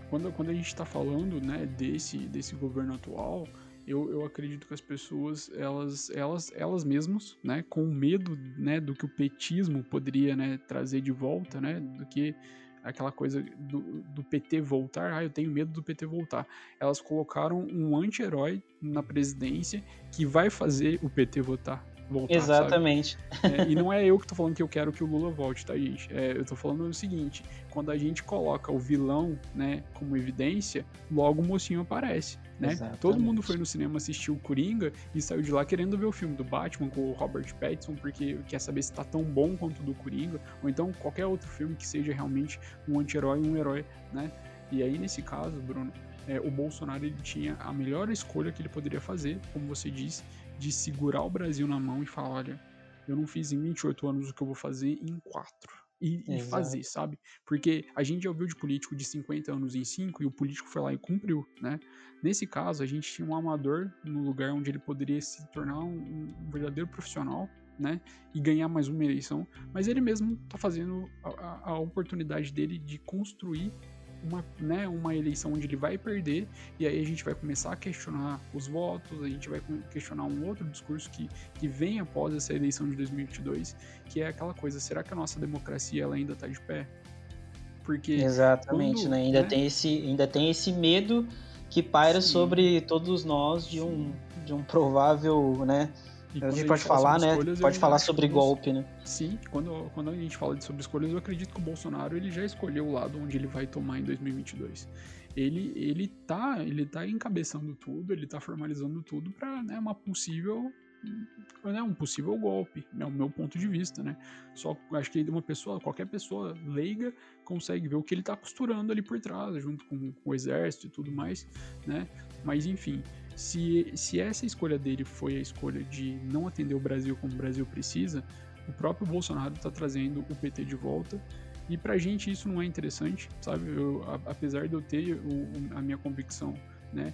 Quando, quando a gente está falando né, desse, desse governo atual, eu, eu acredito que as pessoas, elas, elas, elas mesmas, né, com medo né, do que o petismo poderia né, trazer de volta, né, do que aquela coisa do, do PT voltar, ah, eu tenho medo do PT voltar. Elas colocaram um anti-herói na presidência que vai fazer o PT votar. Voltar, Exatamente. É, e não é eu que tô falando que eu quero que o Lula volte, tá, gente? É, eu tô falando o seguinte: quando a gente coloca o vilão, né, como evidência, logo o mocinho aparece. Né? Todo mundo foi no cinema assistir o Coringa e saiu de lá querendo ver o filme do Batman com o Robert Pattinson, porque quer saber se tá tão bom quanto o do Coringa, ou então qualquer outro filme que seja realmente um anti-herói e um herói, né? E aí, nesse caso, Bruno, é, o Bolsonaro ele tinha a melhor escolha que ele poderia fazer, como você disse, de segurar o Brasil na mão e falar: olha, eu não fiz em 28 anos o que eu vou fazer em 4 e, e fazer, sabe? Porque a gente já ouviu de político de 50 anos em 5 e o político foi lá e cumpriu, né? Nesse caso, a gente tinha um amador no lugar onde ele poderia se tornar um, um verdadeiro profissional, né? E ganhar mais uma eleição, mas ele mesmo tá fazendo a, a, a oportunidade dele de construir uma, né, uma eleição onde ele vai perder, e aí a gente vai começar a questionar os votos, a gente vai questionar um outro discurso que, que vem após essa eleição de 2022, que é aquela coisa, será que a nossa democracia ela ainda está de pé? Porque Exatamente, quando, né? Ainda, né? Tem esse, ainda tem esse medo que paira Sim. sobre todos nós de um, de um provável, né, a gente pode falar, né? Escolhas, pode falar sobre golpe, né? Sim, quando, quando a gente fala sobre escolhas, eu acredito que o Bolsonaro ele já escolheu o lado onde ele vai tomar em 2022. Ele, ele, tá, ele tá encabeçando tudo, ele tá formalizando tudo para né, uma possível né, um possível golpe, é né, o meu ponto de vista, né? Só acho que uma pessoa, qualquer pessoa leiga consegue ver o que ele está costurando ali por trás, junto com, com, o exército e tudo mais, né? Mas enfim, se, se essa escolha dele foi a escolha de não atender o Brasil como o Brasil precisa, o próprio Bolsonaro está trazendo o PT de volta. E pra gente isso não é interessante, sabe? Eu, a, apesar de eu ter o, a minha convicção né,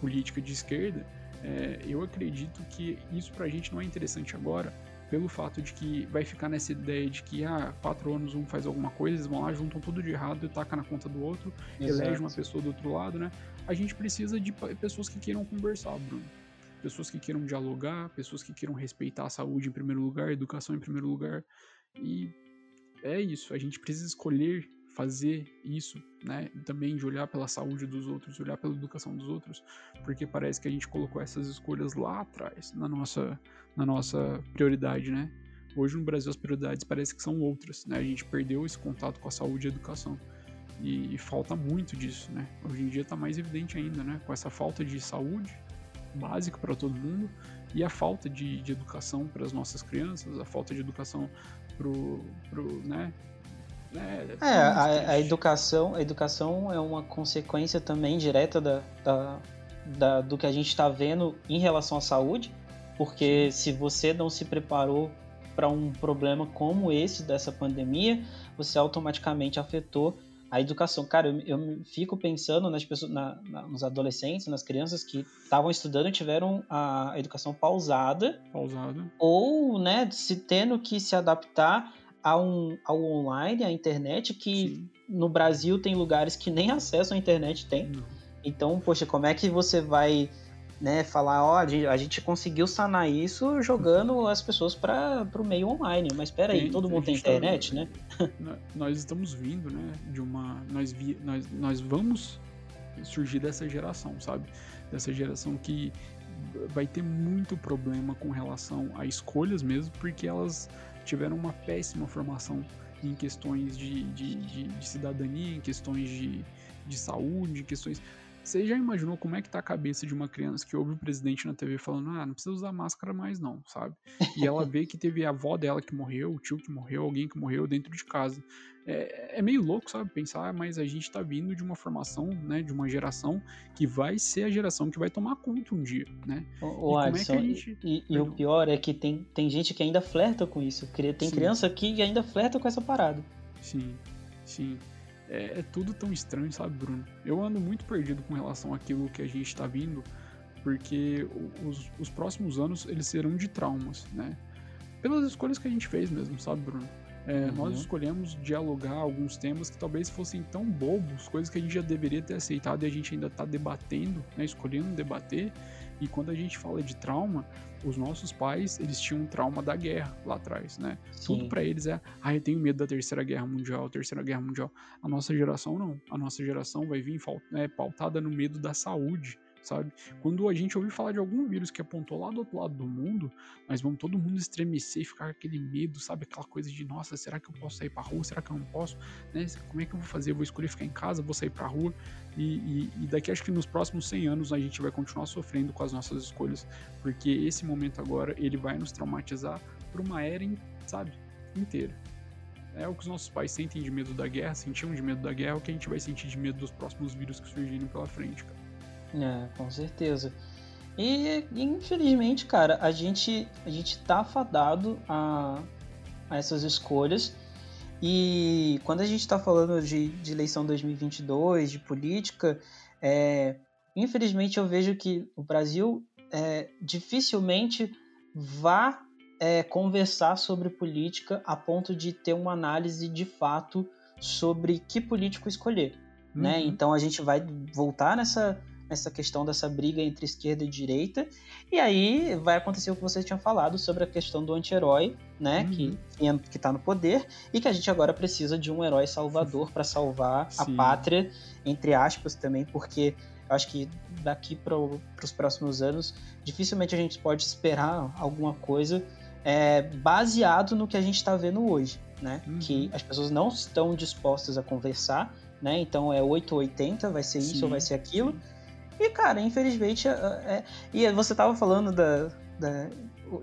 política de esquerda, é, eu acredito que isso pra gente não é interessante agora, pelo fato de que vai ficar nessa ideia de que, ah, quatro anos um faz alguma coisa, eles vão lá, juntam tudo de errado e taca na conta do outro, Exato. elege uma pessoa do outro lado, né? A gente precisa de pessoas que queiram conversar, Bruno. Pessoas que queiram dialogar, pessoas que queiram respeitar a saúde em primeiro lugar, a educação em primeiro lugar. E é isso, a gente precisa escolher fazer isso, né? Também de olhar pela saúde dos outros, olhar pela educação dos outros, porque parece que a gente colocou essas escolhas lá atrás na nossa, na nossa prioridade, né? Hoje no Brasil as prioridades parece que são outras, né? A gente perdeu esse contato com a saúde e a educação. E, e falta muito disso, né? Hoje em dia está mais evidente ainda, né? Com essa falta de saúde básica para todo mundo e a falta de, de educação para as nossas crianças, a falta de educação pro, pro né, é, é a, a, educação, a educação é uma consequência também direta da, da, da do que a gente está vendo em relação à saúde, porque se você não se preparou para um problema como esse dessa pandemia, você automaticamente afetou a educação. Cara, eu, eu fico pensando nas pessoas, na, na, nos adolescentes, nas crianças que estavam estudando e tiveram a educação pausada, pausada, ou né, se tendo que se adaptar ao, um, ao online, à internet, que Sim. no Brasil tem lugares que nem acesso à internet tem. Não. Então, poxa, como é que você vai né, falar, ó, a gente conseguiu sanar isso jogando as pessoas para o meio online. Mas espera aí, todo mundo tem tá internet, tá, né? Nós estamos vindo, né, de uma nós vi, nós, nós vamos surgir dessa geração, sabe? Dessa geração que vai ter muito problema com relação a escolhas mesmo, porque elas tiveram uma péssima formação em questões de, de, de, de cidadania, em questões de, de saúde, em questões. Você já imaginou como é que tá a cabeça de uma criança que ouve o presidente na TV falando, ah, não precisa usar máscara mais não, sabe? E ela vê que teve a avó dela que morreu, o tio que morreu, alguém que morreu dentro de casa. É, é meio louco, sabe? Pensar, mas a gente tá vindo de uma formação, né, de uma geração que vai ser a geração que vai tomar conta um dia, né? O, e, Adson, é gente... e, e o pior é que tem, tem gente que ainda flerta com isso. Tem sim. criança que ainda flerta com essa parada. Sim, sim é, é, tudo tão estranho, sabe, Bruno? Eu ando muito perdido com relação àquilo que a gente está vindo, porque os, os próximos anos eles serão de traumas, né? Pelas escolhas que a gente fez mesmo, sabe, Bruno? É, uhum. Nós escolhemos dialogar alguns temas que talvez fossem tão bobos, coisas que a gente já deveria ter aceitado e a gente ainda está debatendo, né, escolhendo debater, E quando a gente fala de trauma, os nossos pais, eles tinham um trauma da guerra lá atrás, né? Sim. Tudo para eles é, ah, eu tenho medo da Terceira Guerra Mundial, Terceira Guerra Mundial. A nossa geração não. A nossa geração vai vir né, pautada no medo da saúde, sabe? Quando a gente ouvir falar de algum vírus que apontou lá do outro lado do mundo, nós vamos todo mundo estremecer e ficar com aquele medo, sabe? Aquela coisa de, nossa, será que eu posso sair pra rua? Será que eu não posso? Né? Como é que eu vou fazer? Eu vou escolher ficar em casa, vou sair pra rua? E, e, e daqui acho que nos próximos 100 anos a gente vai continuar sofrendo com as nossas escolhas, porque esse momento agora, ele vai nos traumatizar por uma era, sabe? Inteira. É o que os nossos pais sentem de medo da guerra, sentiam de medo da guerra, é o que a gente vai sentir de medo dos próximos vírus que surgirem pela frente, cara. É, com certeza. E infelizmente, cara, a gente, a gente tá fadado a, a essas escolhas. E quando a gente está falando de, de eleição 2022, de política, é, infelizmente eu vejo que o Brasil é, dificilmente vá é, conversar sobre política a ponto de ter uma análise de fato sobre que político escolher. Né? Uhum. Né? Então a gente vai voltar nessa, essa questão dessa briga entre esquerda e direita. E aí vai acontecer o que você tinha falado sobre a questão do anti-herói, né? Uhum. Que, que tá no poder, e que a gente agora precisa de um herói salvador para salvar Sim. a pátria, entre aspas, também, porque eu acho que daqui para os próximos anos, dificilmente a gente pode esperar alguma coisa é, baseado no que a gente está vendo hoje, né? Uhum. Que as pessoas não estão dispostas a conversar, né? Então é 8 ou 80, vai ser isso Sim. ou vai ser aquilo. E, cara, infelizmente. É, é... E você tava falando da, da,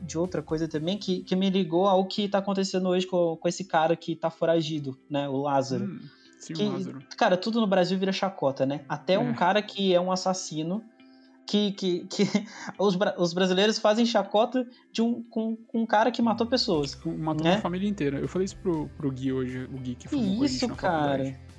de outra coisa também que, que me ligou ao que tá acontecendo hoje com, com esse cara que tá foragido, né? O Lázaro. Hum, sim, que, o Lázaro. Cara, tudo no Brasil vira chacota, né? Até é. um cara que é um assassino. Que, que, que os, os brasileiros fazem chacota de um, com, com um cara que matou pessoas. Matou né? uma família inteira. Eu falei isso pro, pro Gui hoje, o Gui que foi Isso, cara. Faculdade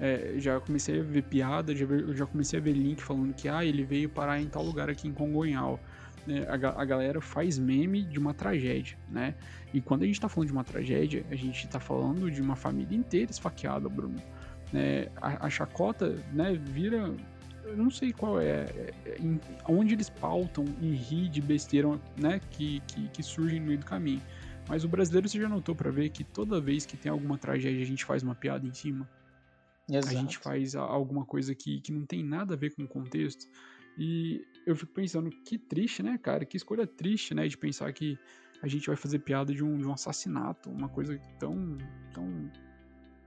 é, já comecei a ver piada, já, já, comecei a ver link falando que ah, ele veio parar em tal lugar aqui em Congonhal. É, a, a, galera faz meme de uma tragédia, né? E quando a gente tá falando de uma tragédia, a gente tá falando de uma família inteira esfaqueada, Bruno. É, a, a, chacota, né, vira. Eu não sei qual é, é, é em, onde eles pautam em rir de besteira, né, que, que, que surgem no meio do caminho. Mas o brasileiro você já notou para ver que toda vez que tem alguma tragédia a gente faz uma piada em cima? Exato. A gente faz alguma coisa que, que não tem nada a ver com o contexto. E eu fico pensando, que triste, né, cara? Que escolha triste, né? De pensar que a gente vai fazer piada de um, de um assassinato, uma coisa tão, tão,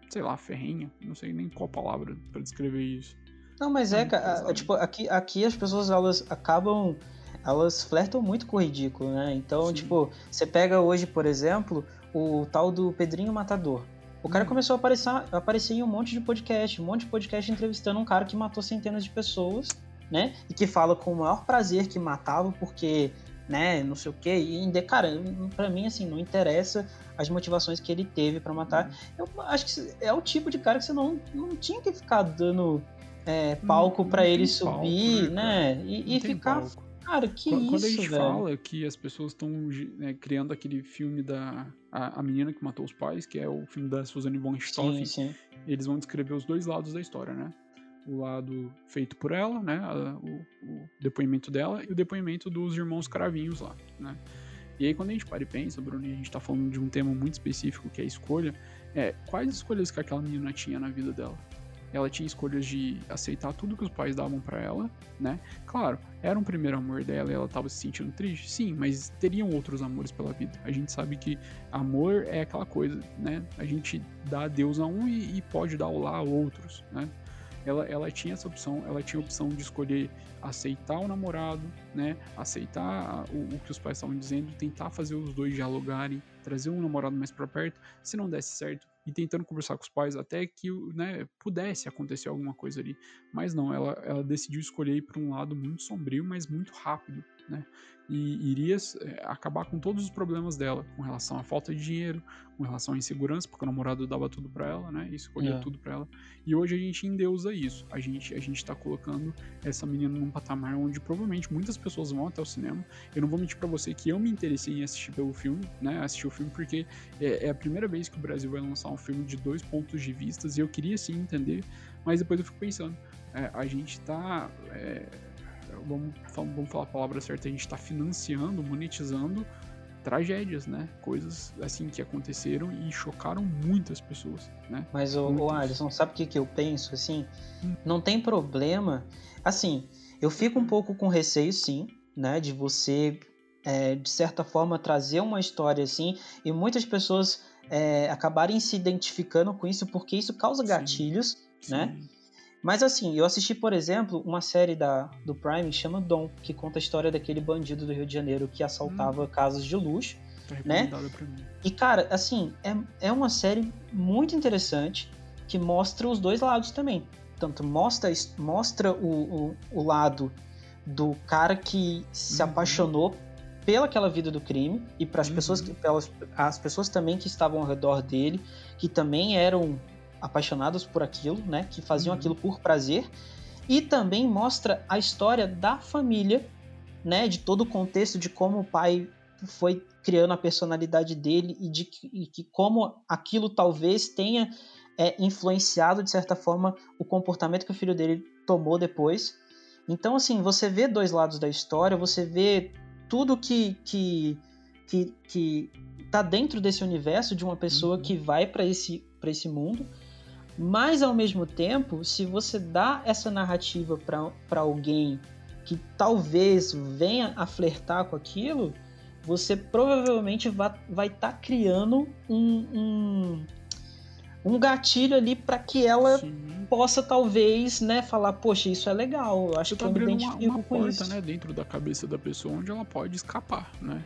sei lá, ferrenha. Não sei nem qual palavra para descrever isso. Não, mas é, cara, tipo, aqui, aqui as pessoas, elas acabam, elas flertam muito com o ridículo, né? Então, Sim. tipo, você pega hoje, por exemplo, o tal do Pedrinho Matador. O cara começou a aparecer, a aparecer em um monte de podcast, um monte de podcast entrevistando um cara que matou centenas de pessoas, né? E que fala com o maior prazer que matava, porque, né, não sei o quê. E, cara, para mim, assim, não interessa as motivações que ele teve para matar. Eu acho que é o tipo de cara que você não, não tinha que ficar dando é, palco para ele subir, palco, né? né? E, e ficar. Palco. Cara, que quando, isso, Quando a gente velho? fala que as pessoas estão né, criando aquele filme da a, a, Menina que Matou os Pais, que é o filme da Suzanne von sim, sim. eles vão descrever os dois lados da história, né? O lado feito por ela, né? A, o, o, depoimento dela e o depoimento dos irmãos Cravinhos lá, né? E aí quando a gente para e pensa, Bruno, e a gente tá falando de um tema muito específico que é a escolha, é quais escolhas que aquela menina tinha na vida dela? Ela tinha escolhas de aceitar tudo que os pais davam para ela, né? Claro, era um primeiro amor dela e ela tava se sentindo triste, sim, mas teriam outros amores pela vida. A gente sabe que amor é aquela coisa, né? A gente dá adeus a um e, e pode dar olá a outros, né? Ela, ela tinha essa opção, ela tinha a opção de escolher aceitar o namorado, né? Aceitar o, o que os pais estavam dizendo, tentar fazer os dois dialogarem, trazer um namorado mais para perto. Se não desse certo, e tentando conversar com os pais até que né, pudesse acontecer alguma coisa ali. Mas não, ela, ela decidiu escolher ir para um lado muito sombrio, mas muito rápido né? E iria é, acabar com todos os problemas dela, com relação à falta de dinheiro, com relação à insegurança, porque o namorado dava tudo para ela, né? E escolhia é. tudo para ela. E hoje a gente endeusa isso. A gente a gente tá colocando essa menina num patamar onde provavelmente muitas pessoas vão até o cinema. Eu não vou mentir para você que eu me interessei em assistir pelo filme, né? Assistir o filme porque é, é, a primeira vez que o Brasil vai lançar um filme de dois pontos de vistas e eu queria sim entender, mas depois eu fico pensando, é, a gente tá é, vamos, vamos falar a palavra certa, a gente está financiando, monetizando tragédias, né? Coisas assim que aconteceram e chocaram muitas pessoas, né? Mas o, o Alisson, sabe o que, que eu penso? Assim, hum. não tem problema. Assim, eu fico um pouco com receio, sim, né? De você, é, de certa forma, trazer uma história assim e muitas pessoas é, acabarem se identificando com isso porque isso causa gatilhos, sim, né? Sim. Mas assim, eu assisti, por exemplo, uma série da, do Prime que chama Dom, que conta a história daquele bandido do Rio de Janeiro que assaltava hum. casas de luxo, tá né? E cara, assim, é, é uma série muito interessante que mostra os dois lados também. Tanto mostra, mostra o, o, o lado do cara que se uhum. apaixonou pelaquela vida do crime e para as uhum. pessoas pelas as pessoas também que estavam ao redor dele que também eram apaixonados por aquilo, né? Que faziam uhum. aquilo por prazer. E também mostra a história da família, né? De todo o contexto de como o pai foi criando a personalidade dele e de que, e que como aquilo talvez tenha é, influenciado de certa forma o comportamento que o filho dele tomou depois. Então, assim, você vê dois lados da história, você vê tudo que que que, que tá dentro desse universo de uma pessoa uhum. que vai para esse para esse mundo mas ao mesmo tempo, se você dá essa narrativa para alguém que talvez venha a flertar com aquilo, você provavelmente vai estar tá criando um, um, um, gatilho ali para que ela Sim. possa talvez né, falar, poxa, isso é legal, eu acho você que tá eu me identifico uma, uma com porta, isso. Né, dentro da cabeça da pessoa onde ela pode escapar, né?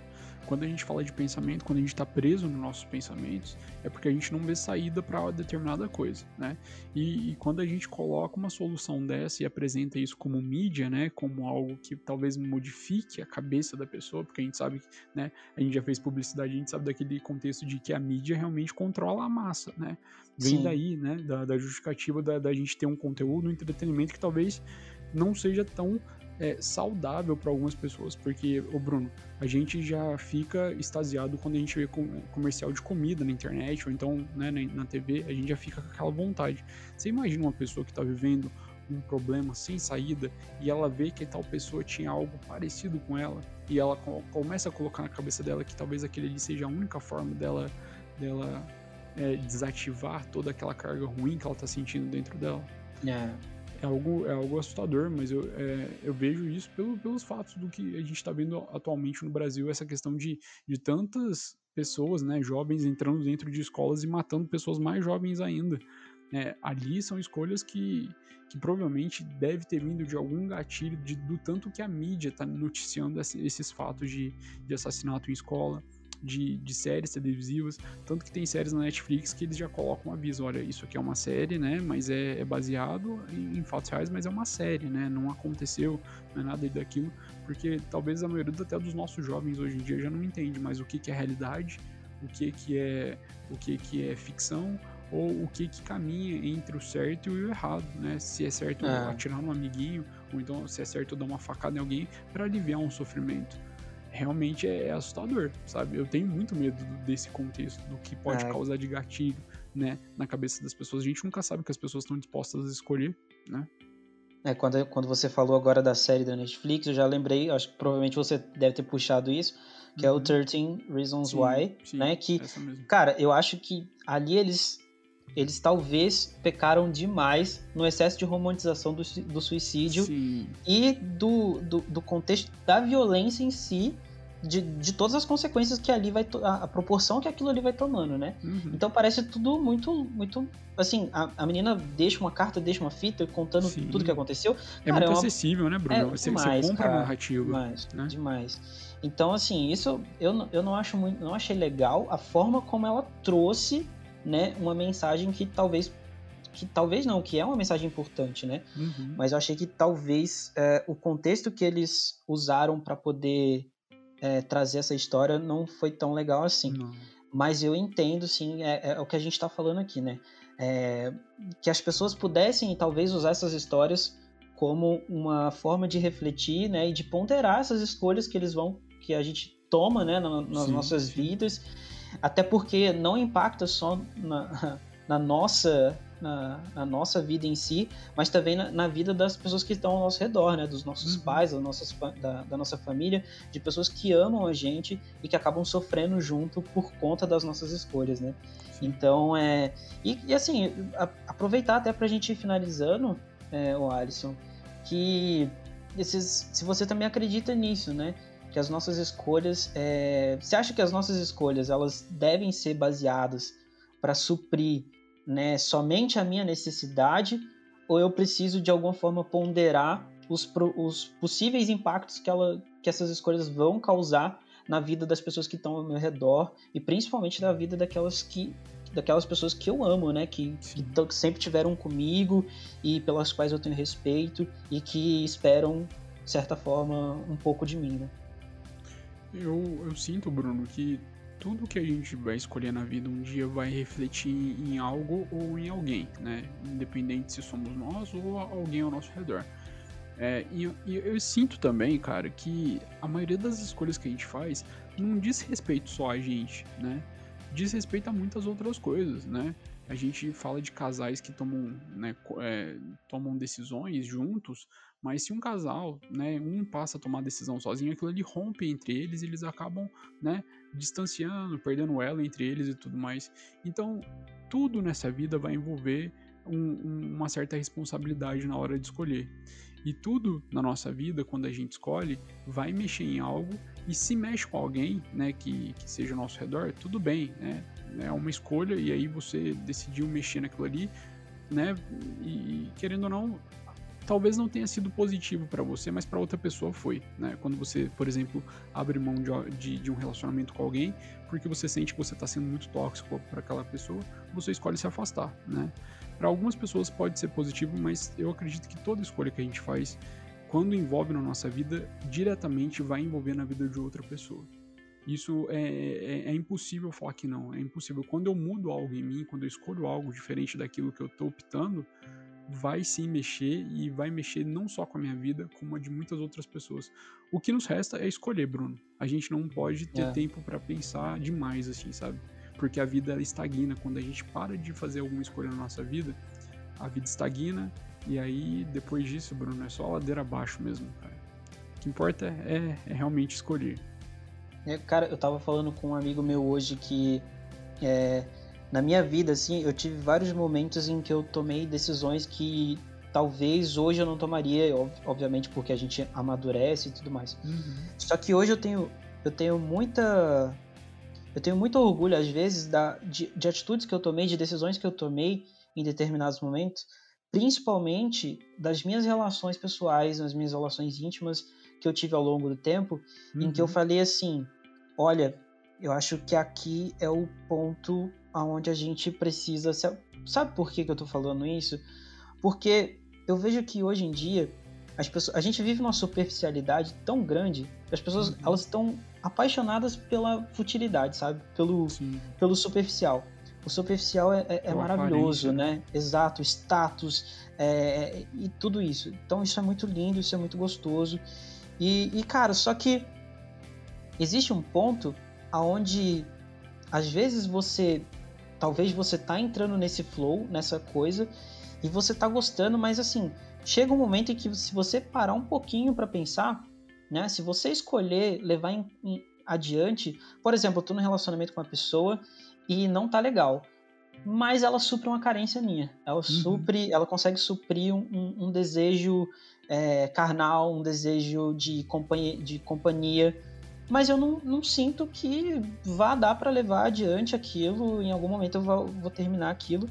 Quando a gente fala de pensamento, quando a gente está preso nos nossos pensamentos, é porque a gente não vê saída para determinada coisa, né? E, e, quando a gente coloca uma solução dessa e apresenta isso como mídia, né, como algo que talvez modifique a cabeça da pessoa, porque a gente sabe, né, a gente já fez publicidade, a gente sabe daquele contexto de que a mídia realmente controla a massa, né? Vem Sim. daí, né, da, da justificativa da, da gente ter um conteúdo, um entretenimento que talvez não seja tão é, saudável para algumas pessoas, porque, o Bruno, a gente já fica extasiado quando a gente vê comercial de comida na internet ou então né, na, na TV, a gente já fica com aquela vontade. Você imagina uma pessoa que está vivendo um problema sem saída e ela vê que tal pessoa tinha algo parecido com ela e ela começa a colocar na cabeça dela que talvez aquele ali seja a única forma dela, dela é, desativar toda aquela carga ruim que ela está sentindo dentro dela. É é algo, é algo assustador, mas eu, é, eu vejo isso pelo, pelos fatos do que a gente está vendo atualmente no Brasil, essa questão de, de tantas pessoas, né, jovens entrando dentro de escolas e matando pessoas mais jovens ainda. É, ali são escolhas que, que provavelmente deve ter vindo de algum gatilho de, do tanto que a mídia está noticiando esses fatos de, de assassinato em escola, de, de séries televisivas, tanto que tem séries na Netflix que eles já colocam um aviso, olha, isso aqui é uma série, né, mas é, é baseado em, em, fatos reais, mas é uma série, né, não aconteceu, não é nada daquilo, porque talvez a maioria até dos nossos jovens hoje em dia já não entende mais o que, que é realidade, o que, que é o que, que é ficção, ou o que, que caminha entre o certo e o errado, né? Se é certo é. atirar no amiguinho, ou então se é certo dar uma facada em alguém para aliviar um sofrimento realmente é, assustador, sabe? Eu tenho muito medo desse contexto, do que pode é. causar de gatilho, né, na cabeça das pessoas. A gente nunca sabe o que as pessoas estão dispostas a escolher, né? É, quando, quando você falou agora da série da Netflix, eu já lembrei, acho que provavelmente você deve ter puxado isso, que uhum. é o 13 uhum. Reasons sim, Why, sim, né? Que, cara, eu acho que ali eles eles talvez pecaram demais no excesso de romantização do, do suicídio Sim. e do, do, do, contexto da violência em si, de, de todas as consequências que ali vai. A, a proporção que aquilo ali vai tomando, né? Uhum. Então parece tudo muito. muito assim, a, a menina deixa uma carta, deixa uma fita contando Sim. tudo que aconteceu. É cara, muito é uma, acessível, né, Bruno? É você, demais, você compra cara, a narrativa. Demais, né? demais. Então, assim, isso eu, eu não acho muito. Não achei legal a forma como ela trouxe né, uma mensagem que talvez que talvez não, que é uma mensagem importante, né? Uhum. Mas eu achei que talvez é, o contexto que eles usaram para poder é, trazer essa história não foi tão legal assim. Não. Mas eu entendo, sim, é, é, o que a gente está falando aqui, né? É, que as pessoas pudessem talvez usar essas histórias como uma forma de refletir, né, e de ponderar essas escolhas que eles vão, que a gente toma, né, nas sim, nossas sim. vidas até porque não impacta só na, na nossa na, na nossa vida em si, mas também na, na, vida das pessoas que estão ao nosso redor, né? Dos nossos uhum. pais, nossas, da, da, nossa família, de pessoas que amam a gente e que acabam sofrendo junto por conta das nossas escolhas, né? Então, é... E, e assim, a, aproveitar até pra gente ir finalizando, é, o Alisson, que esses, se você também acredita nisso, né? Que as nossas escolhas, é... você acha que as nossas escolhas elas devem ser baseadas para suprir, né, somente a minha necessidade, ou eu preciso de alguma forma ponderar os, os possíveis impactos que, ela, que essas escolhas vão causar na vida das pessoas que estão ao meu redor e principalmente na vida daquelas que daquelas pessoas que eu amo, né? Que, que, que, sempre tiveram comigo e pelas quais eu tenho respeito e que esperam, de certa forma, um pouco de mim, né? Eu, eu sinto, Bruno, que tudo que a gente vai escolher na vida um dia vai refletir em algo ou em alguém, né? Independente se somos nós ou alguém ao nosso redor. É, e, e, eu sinto também, cara, que a maioria das escolhas que a gente faz não diz respeito só a gente, né? Diz respeito a muitas outras coisas, né? A gente fala de casais que tomam, né, é, tomam decisões juntos, mas se um casal, né, um passa a tomar decisão sozinho, aquilo ali rompe entre eles e eles acabam, né, distanciando, perdendo ela entre eles e tudo mais. Então, tudo nessa vida vai envolver um, um, uma certa responsabilidade na hora de escolher. E tudo na nossa vida, quando a gente escolhe, vai mexer em algo e se mexe com alguém, né, que, que seja ao nosso redor, tudo bem, né? É uma escolha e aí você decidiu mexer naquilo ali, né? E querendo ou não, talvez não tenha sido positivo para você, mas para outra pessoa foi, né? Quando você, por exemplo, abre mão de, de, de um relacionamento com alguém porque você sente que você está sendo muito tóxico para aquela pessoa, você escolhe se afastar, né? Para algumas pessoas pode ser positivo, mas eu acredito que toda escolha que a gente faz, quando envolve na nossa vida, diretamente vai envolver na vida de outra pessoa. Isso é, é, é, impossível falar que não, é impossível. Quando eu mudo algo em mim, quando eu escolho algo diferente daquilo que eu estou optando, vai sim mexer e vai mexer não só com a minha vida, como a de muitas outras pessoas. O que nos resta é escolher, Bruno. A gente não pode ter é. tempo para pensar demais, assim, sabe? porque a vida estagna. Quando a gente para de fazer alguma escolha na nossa vida, a vida estagna e aí depois disso, Bruno, é só ladeira abaixo mesmo, cara. O que importa é, é realmente escolher. É, cara, eu tava falando com um amigo meu hoje que é, na minha vida, assim, eu tive vários momentos em que eu tomei decisões que talvez hoje eu não tomaria, obviamente porque a gente amadurece e tudo mais. Uhum. Só que hoje eu tenho, eu tenho muita eu tenho muito orgulho, às vezes, da, de, de atitudes que eu tomei, de decisões que eu tomei em determinados momentos, principalmente das minhas relações pessoais, das minhas relações íntimas que eu tive ao longo do tempo, uhum. em que eu uhum. falei assim: olha, eu acho que aqui é o ponto aonde a gente precisa. Sabe por que, que eu tô falando isso? Porque eu vejo que hoje em dia as pessoas, a gente vive uma superficialidade tão grande, as pessoas uhum. elas estão apaixonadas pela futilidade, sabe? Pelo, pelo superficial. O superficial é, é, é maravilhoso, né? Exato, status é, e tudo isso. Então isso é muito lindo, isso é muito gostoso. E, e cara, só que existe um ponto aonde às vezes você, talvez você tá entrando nesse flow, nessa coisa, e você tá gostando, mas assim, chega um momento em que se você parar um pouquinho para pensar, né? Se você escolher levar em, em, adiante, por exemplo, eu tô num relacionamento com uma pessoa e não tá legal, mas ela supre uma carência minha. Ela uhum. supre, ela consegue suprir um, um, um desejo é, carnal, um desejo de companhia, de companhia mas eu não, não sinto que vá dar para levar adiante aquilo. Em algum momento eu vou, vou terminar aquilo.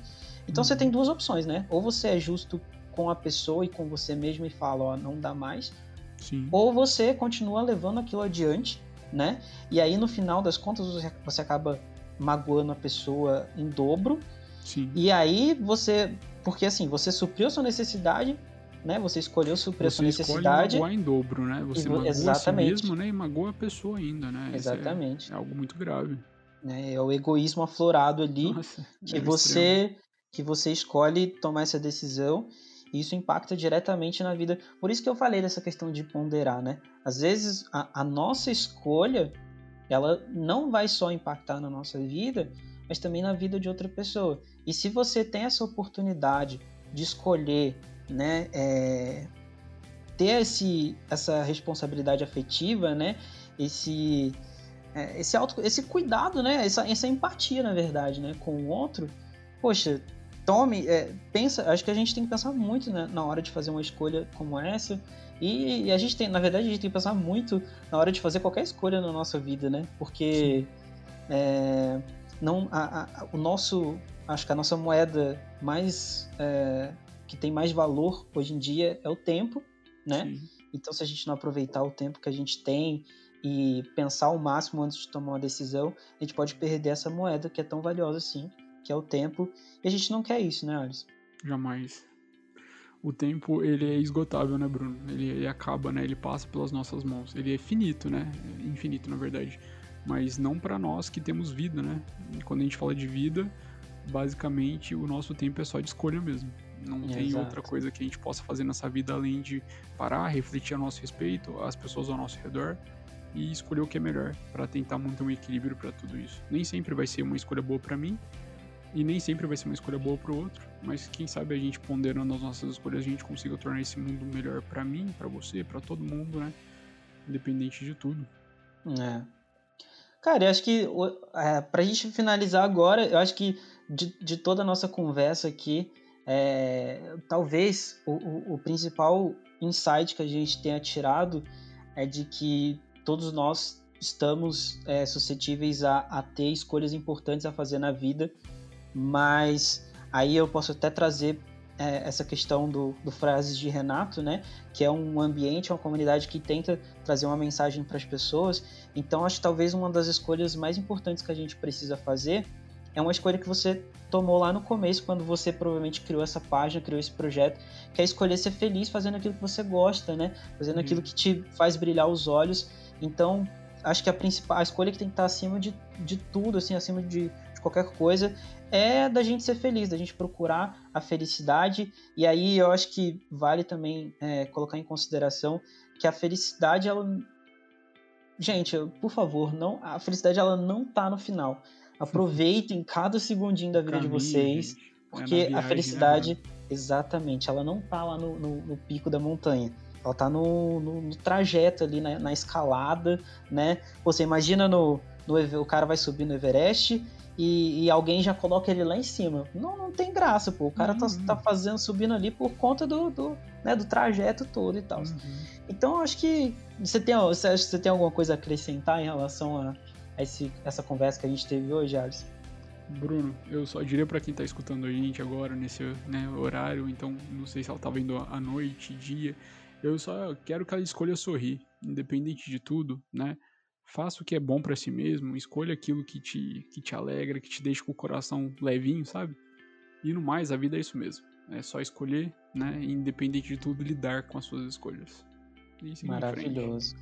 Então uhum. você tem duas opções, né? Ou você é justo com a pessoa e com você mesmo e fala, ó, não dá mais, Sim. Ou você continua levando aquilo adiante, né? E aí no final das contas você acaba magoando a pessoa em dobro. Sim. E aí você, porque assim, você supriu sua necessidade, né? Você escolheu suprir você sua necessidade. Você em dobro, né? Você magoa exatamente. a si mesmo, né? E magoa a pessoa ainda, né? Exatamente. É, é, algo muito grave. É, é o egoísmo aflorado ali Nossa, que é você extremo. que você escolhe tomar essa decisão e isso impacta diretamente na vida. Por isso que eu falei dessa questão de ponderar, né? Às vezes a, a nossa escolha ela não vai só impactar na nossa vida, mas também na vida de outra pessoa. E se você tem essa oportunidade de escolher, né, é, ter esse, essa responsabilidade afetiva, né, esse, é, esse, auto, esse cuidado, né, essa, essa empatia, na verdade, né, com o outro, poxa, tome, é, pensa, acho que a gente tem que pensar muito né, na hora de fazer uma escolha como essa. E, e, a gente tem, na verdade, a gente tem que pensar muito na hora de fazer qualquer escolha na nossa vida, né? Porque é, não, a, a, o nosso, acho que a nossa moeda mais é, que tem mais valor hoje em dia é o tempo, né? Sim. Então, se a gente não aproveitar o tempo que a gente tem e pensar o máximo antes de tomar uma decisão, a gente pode perder essa moeda que é tão valiosa assim, que é o tempo. E a gente não quer isso, né, Alisson? Jamais. O tempo, ele é esgotável, né, Bruno? Ele, ele acaba, né? Ele passa pelas nossas mãos. Ele é finito, né? Infinito, na verdade. Mas não para nós que temos vida, né? E quando a gente fala de vida, basicamente o nosso tempo é só de escolha mesmo. Não tem Exato. outra coisa que a gente possa fazer nessa vida além de parar, refletir a nosso respeito, as pessoas ao nosso redor e escolher o que é melhor para tentar manter um equilíbrio para tudo isso. Nem sempre vai ser uma escolha boa para mim, e nem sempre vai ser uma escolha boa para o outro, mas quem sabe a gente ponderando as nossas escolhas a gente consiga tornar esse mundo melhor para mim, para você, para todo mundo, né? Independente de tudo. É. Cara, eu acho que é, pra gente finalizar agora, eu acho que de, de toda a nossa conversa aqui, é, talvez o, o, o principal insight que a gente tenha tirado é de que todos nós estamos é, suscetíveis a, a, ter escolhas importantes a fazer na vida mas aí eu posso até trazer é, essa questão do, do Frases de Renato, né? Que é um ambiente, uma comunidade que tenta trazer uma mensagem para as pessoas. Então, acho que talvez uma das escolhas mais importantes que a gente precisa fazer é uma escolha que você tomou lá no começo, quando você provavelmente criou essa página, criou esse projeto, que é escolher ser feliz fazendo aquilo que você gosta, né? Fazendo uhum. aquilo que te faz brilhar os olhos. Então, acho que a principal a escolha que tem que estar acima de, de tudo, assim, acima de, de qualquer coisa, é da gente ser feliz, da gente procurar a felicidade. E aí eu acho que vale também é, colocar em consideração que a felicidade, ela. Gente, por favor, não, a felicidade ela não tá no final. Aproveitem cada segundinho da vida Caminho, de vocês, gente. porque é viagem, a né, felicidade, né, exatamente, ela não tá lá no, no, no, pico da montanha. Ela tá no, no trajeto ali, na, na, escalada, né? Você imagina no, o cara vai subir no Everest e, e, alguém já coloca ele lá em cima. Não, não tem graça, pô. O cara tá, uhum. tá, tá, fazendo, subindo ali por conta do, do, né, do trajeto todo e tal. Uhum. Então, eu acho que você tem, você, acha que você tem alguma coisa a acrescentar em relação a esse, essa conversa que a gente teve hoje, Alisson? Bruno, eu só diria para quem tá escutando a gente agora nesse né, horário, então não sei se ela tá vendo à noite, dia, eu só quero que ela escolha sorrir, independente de tudo, né? faça o que é bom para si mesmo, escolha aquilo que te, que te alegra, que te deixa com o coração levinho, sabe? E no mais, a vida é isso mesmo. É só escolher, né? E, independente de tudo, lidar com as suas escolhas. Maravilhoso.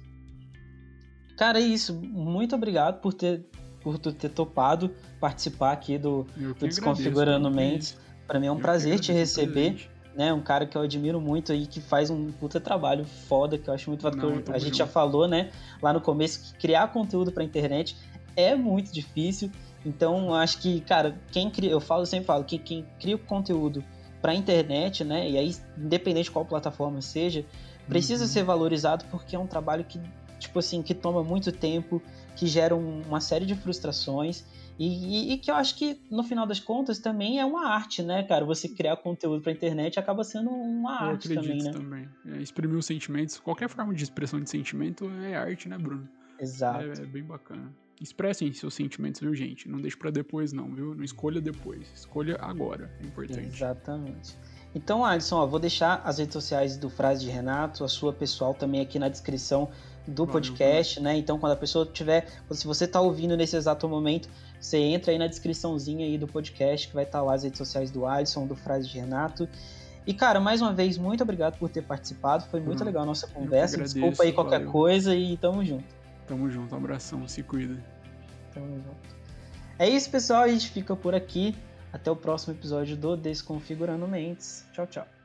Cara, é isso. Muito obrigado por ter, por tu ter topado participar aqui do, do Desconfigurando Mentes. Para mim é um eu prazer te receber. Presente né? Um cara que eu admiro muito aí, que faz um puta trabalho foda, que eu acho muito foda. A gente já falou, né, lá no começo, que criar conteúdo pra internet é muito difícil. Então, acho que, cara, quem cria, eu falo, sempre falo, que quem cria o conteúdo pra internet, né, e aí, independente de qual plataforma seja, precisa uhum. ser valorizado porque é um trabalho que, tipo assim, que toma muito tempo, que gera um, uma série de frustrações e, e, e, que eu acho que, no final das contas, também é uma arte, né, cara? Você criar conteúdo pra internet acaba sendo uma eu arte também, né? também. É, exprimir os sentimentos, qualquer forma de expressão de sentimento é arte, né, Bruno? Exato. É, é bem bacana. Expressem seus sentimentos, viu, gente? Não deixe para depois, não, viu? Não escolha depois. Escolha agora. É importante. Exatamente. Então, Alisson, ó, vou deixar as redes sociais do Frase de Renato, a sua pessoal também aqui na descrição do Valeu, podcast, né? Então, quando a pessoa tiver, se você está ouvindo nesse exato momento, você entra aí na descriçãozinha aí do podcast que vai estar tá lá as redes sociais do Alisson, do Frase de Renato. E, cara, mais uma vez, muito obrigado por ter participado. Foi muito hum, legal a nossa conversa. Agradeço, Desculpa aí qualquer valeu. coisa e tamo junto. Tamo junto, um abração, se cuida. Tamo junto. É isso, pessoal. A gente fica por aqui. Até o próximo episódio do Desconfigurando Mentes. Tchau, tchau.